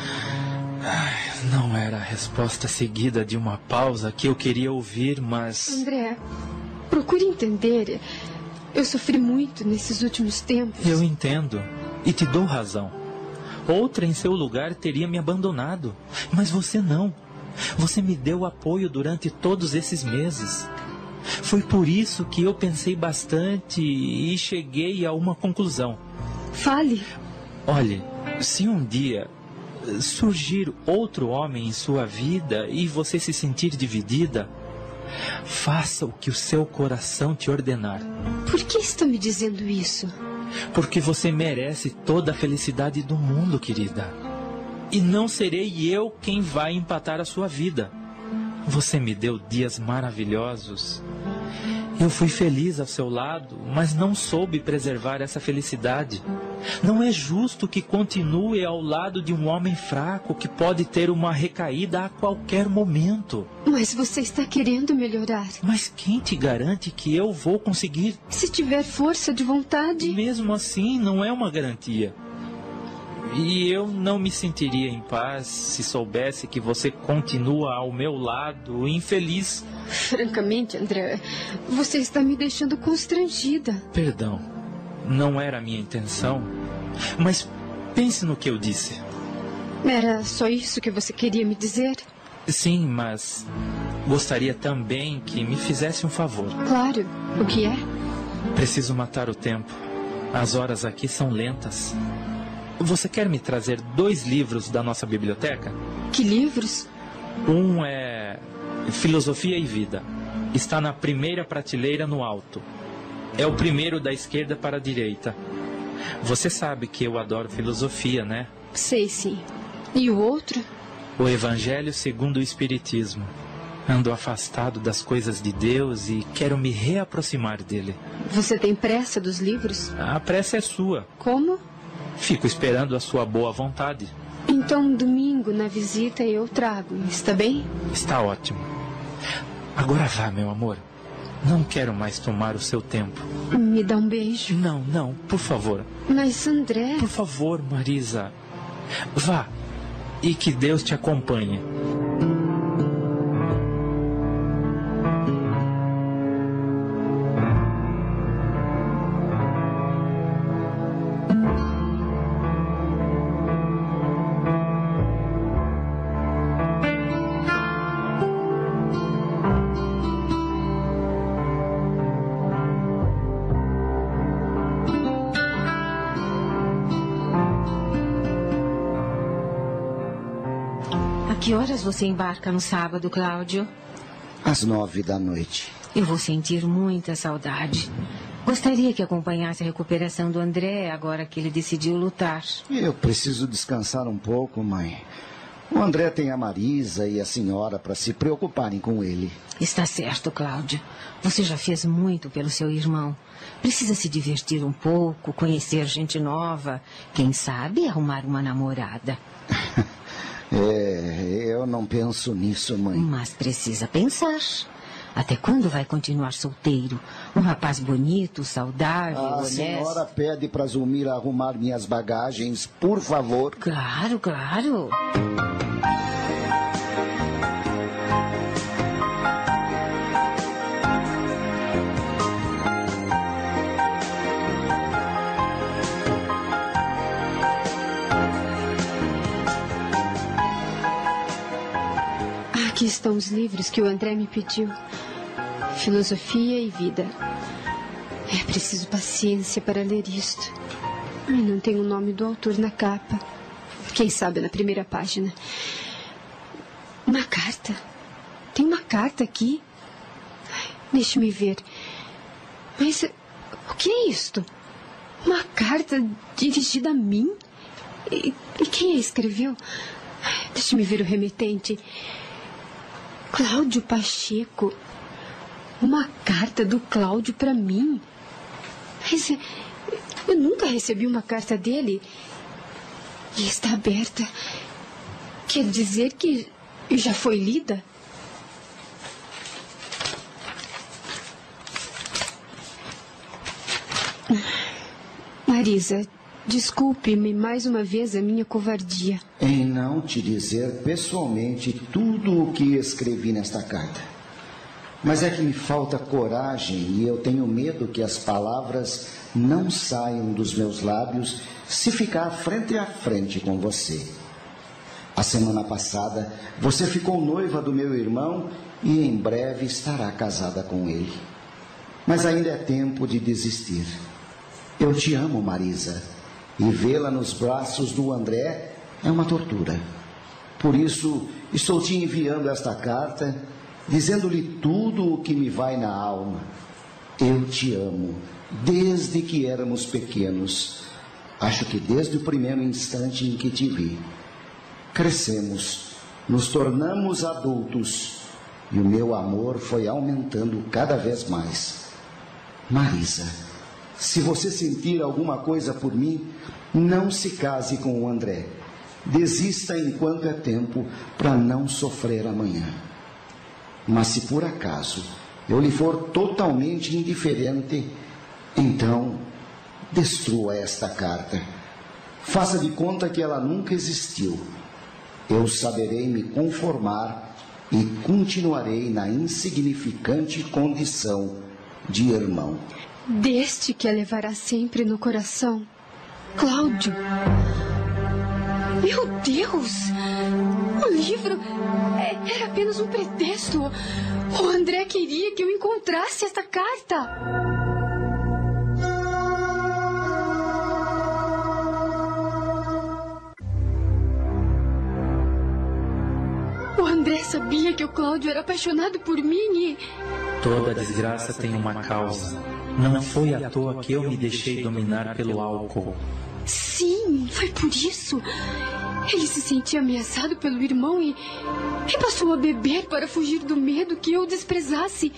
Não era a resposta seguida de uma pausa que eu queria ouvir, mas. André, procure entender. Eu sofri muito nesses últimos tempos. Eu entendo. E te dou razão. Outra em seu lugar teria me abandonado. Mas você não. Você me deu apoio durante todos esses meses. Foi por isso que eu pensei bastante e cheguei a uma conclusão. Fale. Olhe, se um dia surgir outro homem em sua vida e você se sentir dividida, faça o que o seu coração te ordenar. Por que está me dizendo isso? Porque você merece toda a felicidade do mundo, querida. E não serei eu quem vai empatar a sua vida. Você me deu dias maravilhosos. Eu fui feliz ao seu lado, mas não soube preservar essa felicidade. Não é justo que continue ao lado de um homem fraco que pode ter uma recaída a qualquer momento. Mas você está querendo melhorar. Mas quem te garante que eu vou conseguir? Se tiver força de vontade. Mesmo assim, não é uma garantia. E eu não me sentiria em paz se soubesse que você continua ao meu lado, infeliz. Francamente, André, você está me deixando constrangida. Perdão, não era a minha intenção. Mas pense no que eu disse. Era só isso que você queria me dizer? Sim, mas gostaria também que me fizesse um favor. Claro. O que é? Preciso matar o tempo. As horas aqui são lentas. Você quer me trazer dois livros da nossa biblioteca? Que livros? Um é Filosofia e Vida. Está na primeira prateleira no alto. É o primeiro da esquerda para a direita. Você sabe que eu adoro filosofia, né? Sei sim. E o outro? O Evangelho segundo o Espiritismo. Ando afastado das coisas de Deus e quero me reaproximar dele. Você tem pressa dos livros? A pressa é sua. Como? Fico esperando a sua boa vontade. Então, domingo, na visita, eu trago. Está bem? Está ótimo. Agora vá, meu amor. Não quero mais tomar o seu tempo. Me dá um beijo. Não, não, por favor. Mas, André. Por favor, Marisa. Vá. E que Deus te acompanhe. Que horas você embarca no sábado, Cláudio? Às nove da noite. Eu vou sentir muita saudade. Gostaria que acompanhasse a recuperação do André agora que ele decidiu lutar. Eu preciso descansar um pouco, mãe. O André tem a Marisa e a senhora para se preocuparem com ele. Está certo, Cláudio. Você já fez muito pelo seu irmão. Precisa se divertir um pouco, conhecer gente nova. Quem sabe arrumar uma namorada. É, eu não penso nisso, mãe. Mas precisa pensar. Até quando vai continuar solteiro? Um rapaz bonito, saudável, A honesto. senhora pede para Zulmira arrumar minhas bagagens, por favor. Claro, claro. Aqui estão os livros que o André me pediu: Filosofia e Vida. É preciso paciência para ler isto. Não tem o nome do autor na capa. Quem sabe na primeira página. Uma carta. Tem uma carta aqui. Deixe-me ver. Mas o que é isto? Uma carta dirigida a mim? E, e quem a escreveu? Deixe-me ver o remetente. Cláudio Pacheco. Uma carta do Cláudio para mim. Mas eu nunca recebi uma carta dele. E está aberta. Quer dizer que já foi lida? Marisa, desculpe-me mais uma vez a minha covardia. Em não te dizer pessoalmente tudo o que escrevi nesta carta. Mas é que me falta coragem e eu tenho medo que as palavras não saiam dos meus lábios se ficar frente a frente com você. A semana passada você ficou noiva do meu irmão e em breve estará casada com ele. Mas ainda é tempo de desistir. Eu te amo, Marisa, e vê-la nos braços do André é uma tortura. Por isso, estou te enviando esta carta, dizendo-lhe tudo o que me vai na alma. Eu te amo, desde que éramos pequenos. Acho que desde o primeiro instante em que te vi. Crescemos, nos tornamos adultos, e o meu amor foi aumentando cada vez mais. Marisa, se você sentir alguma coisa por mim, não se case com o André. Desista enquanto é tempo para não sofrer amanhã. Mas se por acaso eu lhe for totalmente indiferente, então destrua esta carta. Faça de conta que ela nunca existiu. Eu saberei me conformar e continuarei na insignificante condição de irmão. Deste que a levará sempre no coração. Cláudio. Meu Deus! O livro é, era apenas um pretexto. O André queria que eu encontrasse esta carta. O André sabia que o Cláudio era apaixonado por mim e. Toda desgraça tem uma causa. Não foi à toa que eu me deixei dominar pelo álcool. Sim, foi por isso. Ele se sentia ameaçado pelo irmão e, e passou a beber para fugir do medo que eu o desprezasse.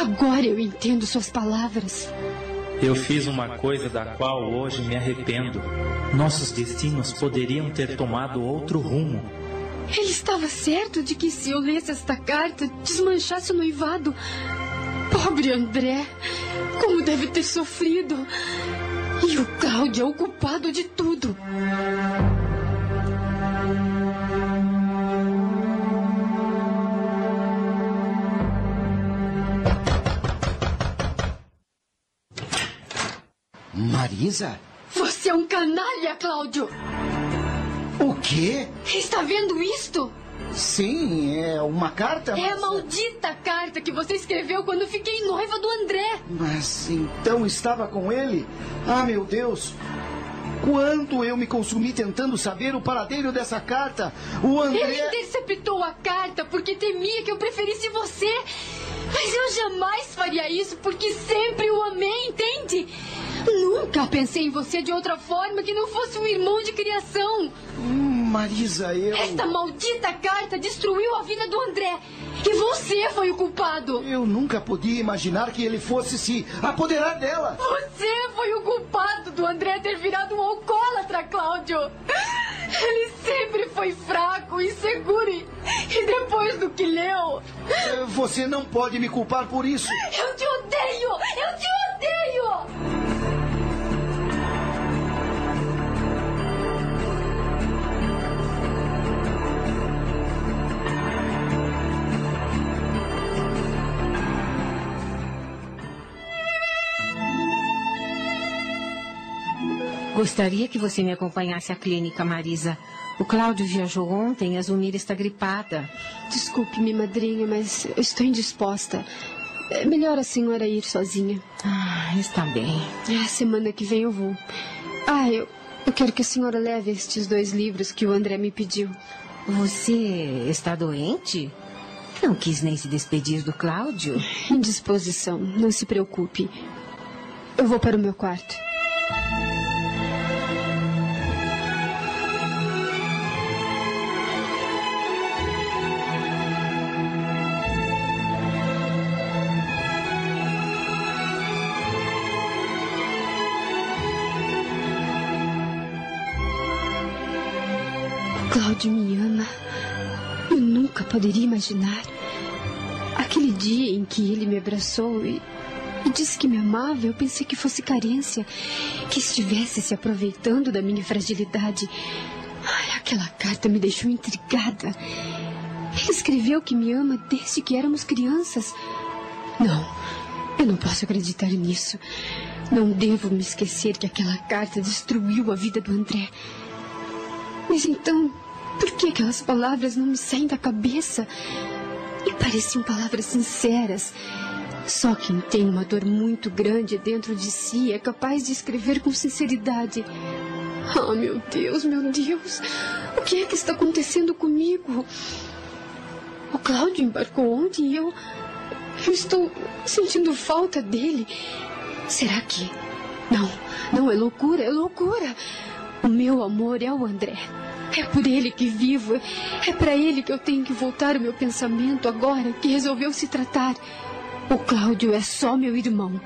Agora eu entendo suas palavras. Eu fiz uma coisa da qual hoje me arrependo. Nossos destinos poderiam ter tomado outro rumo. Ele estava certo de que se eu lesse esta carta, desmanchasse o noivado. Pobre André, como deve ter sofrido. E o Cláudio é o culpado de tudo. Marisa? Você é um canalha, Cláudio! O quê? Está vendo isto? Sim, é uma carta. É a maldita carta que você escreveu quando fiquei noiva do André. Mas então estava com ele? Ah, meu Deus! Quanto eu me consumi tentando saber o paradeiro dessa carta! O Ele André. interceptou a carta porque temia que eu preferisse você. Mas eu jamais faria isso porque sempre o amei, entende? Nunca pensei em você de outra forma que não fosse um irmão de criação. Hum, Marisa, eu. Esta maldita carta destruiu a vida do André. E você foi o culpado. Eu nunca podia imaginar que ele fosse se apoderar dela. Você foi o culpado do André ter virado um alcoólatra, Cláudio. Ele sempre foi fraco, inseguro e e depois do que leu... Você não pode me culpar por isso. Eu te odeio! Eu te odeio! Gostaria que você me acompanhasse à clínica, Marisa. O Cláudio viajou ontem e a Zunira está gripada. Desculpe-me, madrinha, mas eu estou indisposta. É melhor a senhora ir sozinha. Ah, está bem. A semana que vem eu vou. Ah, eu, eu quero que a senhora leve estes dois livros que o André me pediu. Você está doente? Não quis nem se despedir do Cláudio? Indisposição, não se preocupe. Eu vou para o meu quarto. Cláudio me ama. Eu nunca poderia imaginar. Aquele dia em que ele me abraçou e, e disse que me amava, eu pensei que fosse carência, que estivesse se aproveitando da minha fragilidade. Ai, aquela carta me deixou intrigada. Ele escreveu que me ama desde que éramos crianças. Não, eu não posso acreditar nisso. Não devo me esquecer que aquela carta destruiu a vida do André. Mas então, por que aquelas palavras não me saem da cabeça? E pareciam palavras sinceras. Só quem tem uma dor muito grande dentro de si é capaz de escrever com sinceridade. Oh, meu Deus, meu Deus. O que é que está acontecendo comigo? O Cláudio embarcou ontem e eu. Eu estou sentindo falta dele. Será que. Não, não é loucura, é loucura. O meu amor é o André. É por ele que vivo. É para ele que eu tenho que voltar o meu pensamento agora que resolveu se tratar. O Cláudio é só meu irmão.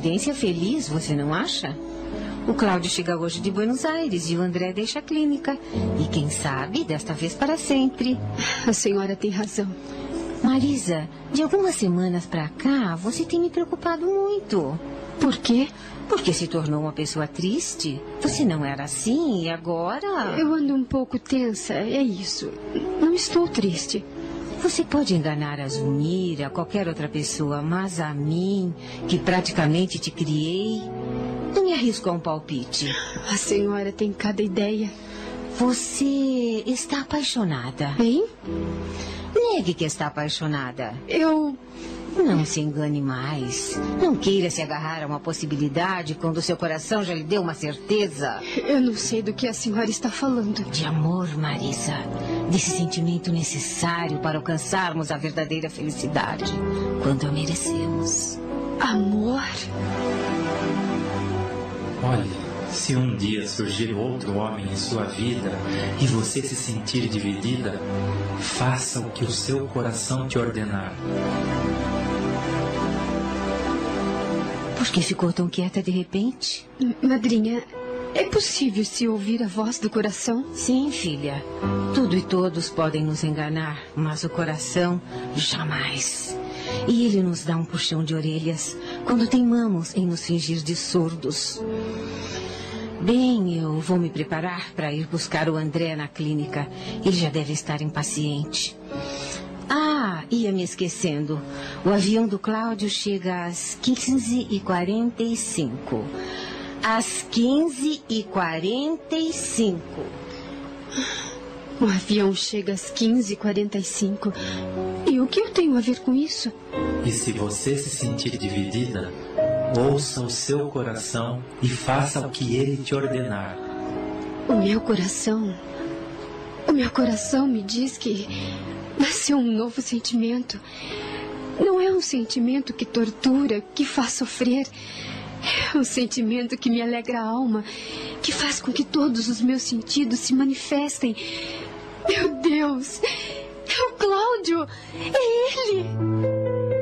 Coincidência feliz, você não acha? O Cláudio chega hoje de Buenos Aires e o André deixa a clínica. E quem sabe, desta vez para sempre. A senhora tem razão. Marisa, de algumas semanas para cá, você tem me preocupado muito. Por quê? Porque se tornou uma pessoa triste. Você não era assim e agora. Eu ando um pouco tensa, é isso. Não estou triste. Você pode enganar a Zulmira, qualquer outra pessoa, mas a mim, que praticamente te criei, não me arrisco a um palpite. A senhora tem cada ideia. Você está apaixonada. Hein? Negue que está apaixonada. Eu. Não se engane mais. Não queira se agarrar a uma possibilidade quando seu coração já lhe deu uma certeza. Eu não sei do que a senhora está falando. De amor, Marisa. Desse sentimento necessário para alcançarmos a verdadeira felicidade quando a merecemos. Amor? Olha, se um dia surgir outro homem em sua vida e você se sentir dividida, faça o que o seu coração te ordenar. Por que ficou tão quieta de repente? Madrinha, é possível se ouvir a voz do coração? Sim, filha. Tudo e todos podem nos enganar, mas o coração jamais. E ele nos dá um puxão de orelhas quando teimamos em nos fingir de surdos. Bem, eu vou me preparar para ir buscar o André na clínica. Ele já deve estar impaciente. Ah, ia me esquecendo. O avião do Cláudio chega às 15h45. Às 15h45. O avião chega às 15h45. E o que eu tenho a ver com isso? E se você se sentir dividida, ouça o seu coração e faça o que ele te ordenar. O meu coração. O meu coração me diz que nasceu um novo sentimento. Não é um sentimento que tortura, que faz sofrer. É um sentimento que me alegra a alma, que faz com que todos os meus sentidos se manifestem. Meu Deus! É o Cláudio! É ele!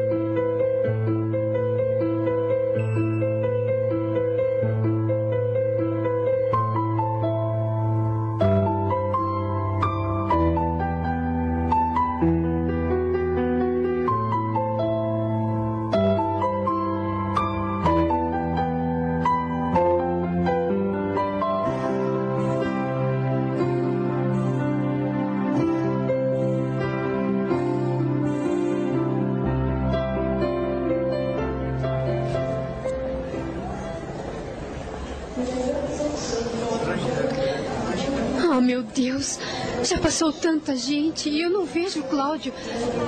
Tanta gente e eu não vejo o Cláudio.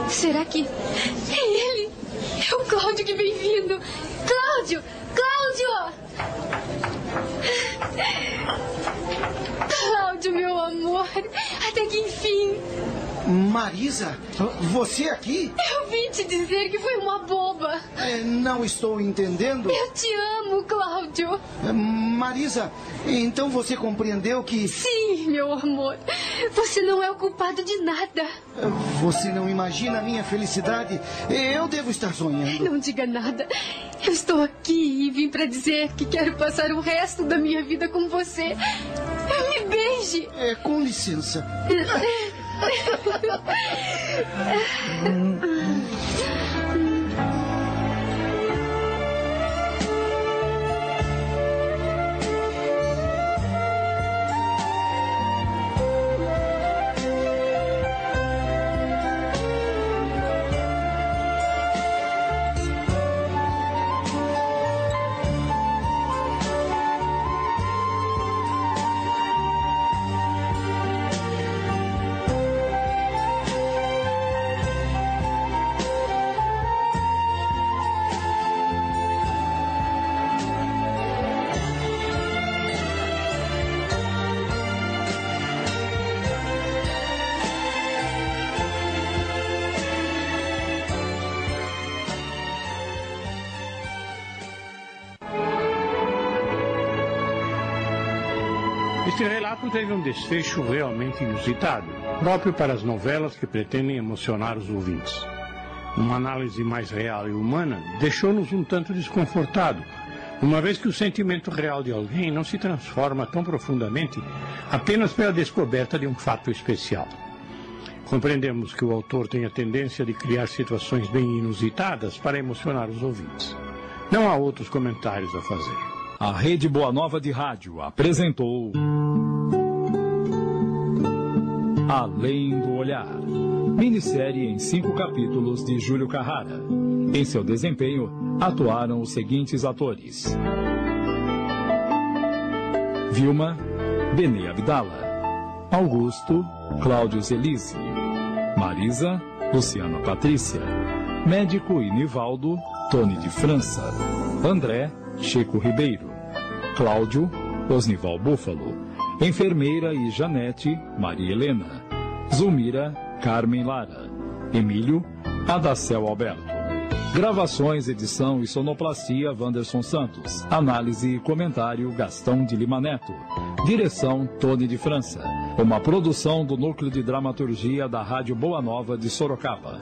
Será que é ele? É o Cláudio que vem vindo. Cláudio! Cláudio! Cláudio, meu amor! Até que! Marisa, você aqui? Eu vim te dizer que foi uma boba. É, não estou entendendo. Eu te amo, Cláudio. É, Marisa, então você compreendeu que. Sim, meu amor. Você não é o culpado de nada. Você não imagina a minha felicidade? Eu devo estar sonhando. Não diga nada. Eu estou aqui e vim para dizer que quero passar o resto da minha vida com você. Me beije. É, com licença. Este desfecho realmente inusitado, próprio para as novelas que pretendem emocionar os ouvintes. Uma análise mais real e humana deixou-nos um tanto desconfortado, uma vez que o sentimento real de alguém não se transforma tão profundamente apenas pela descoberta de um fato especial. Compreendemos que o autor tem a tendência de criar situações bem inusitadas para emocionar os ouvintes. Não há outros comentários a fazer. A Rede Boa Nova de Rádio apresentou. Além do Olhar. Minissérie em cinco capítulos de Júlio Carrara. Em seu desempenho, atuaram os seguintes atores: Vilma, Benê Abdala. Augusto, Cláudio Zelise. Marisa, Luciana Patrícia. Médico e Nivaldo, Tony de França. André, Chico Ribeiro. Cláudio, Osnival Búfalo. Enfermeira e Janete, Maria Helena. Zulmira, Carmen Lara. Emílio, Adacel Alberto. Gravações, edição e sonoplastia Wanderson Santos. Análise e comentário Gastão de Lima Neto. Direção Tony de França. Uma produção do Núcleo de Dramaturgia da Rádio Boa Nova de Sorocaba.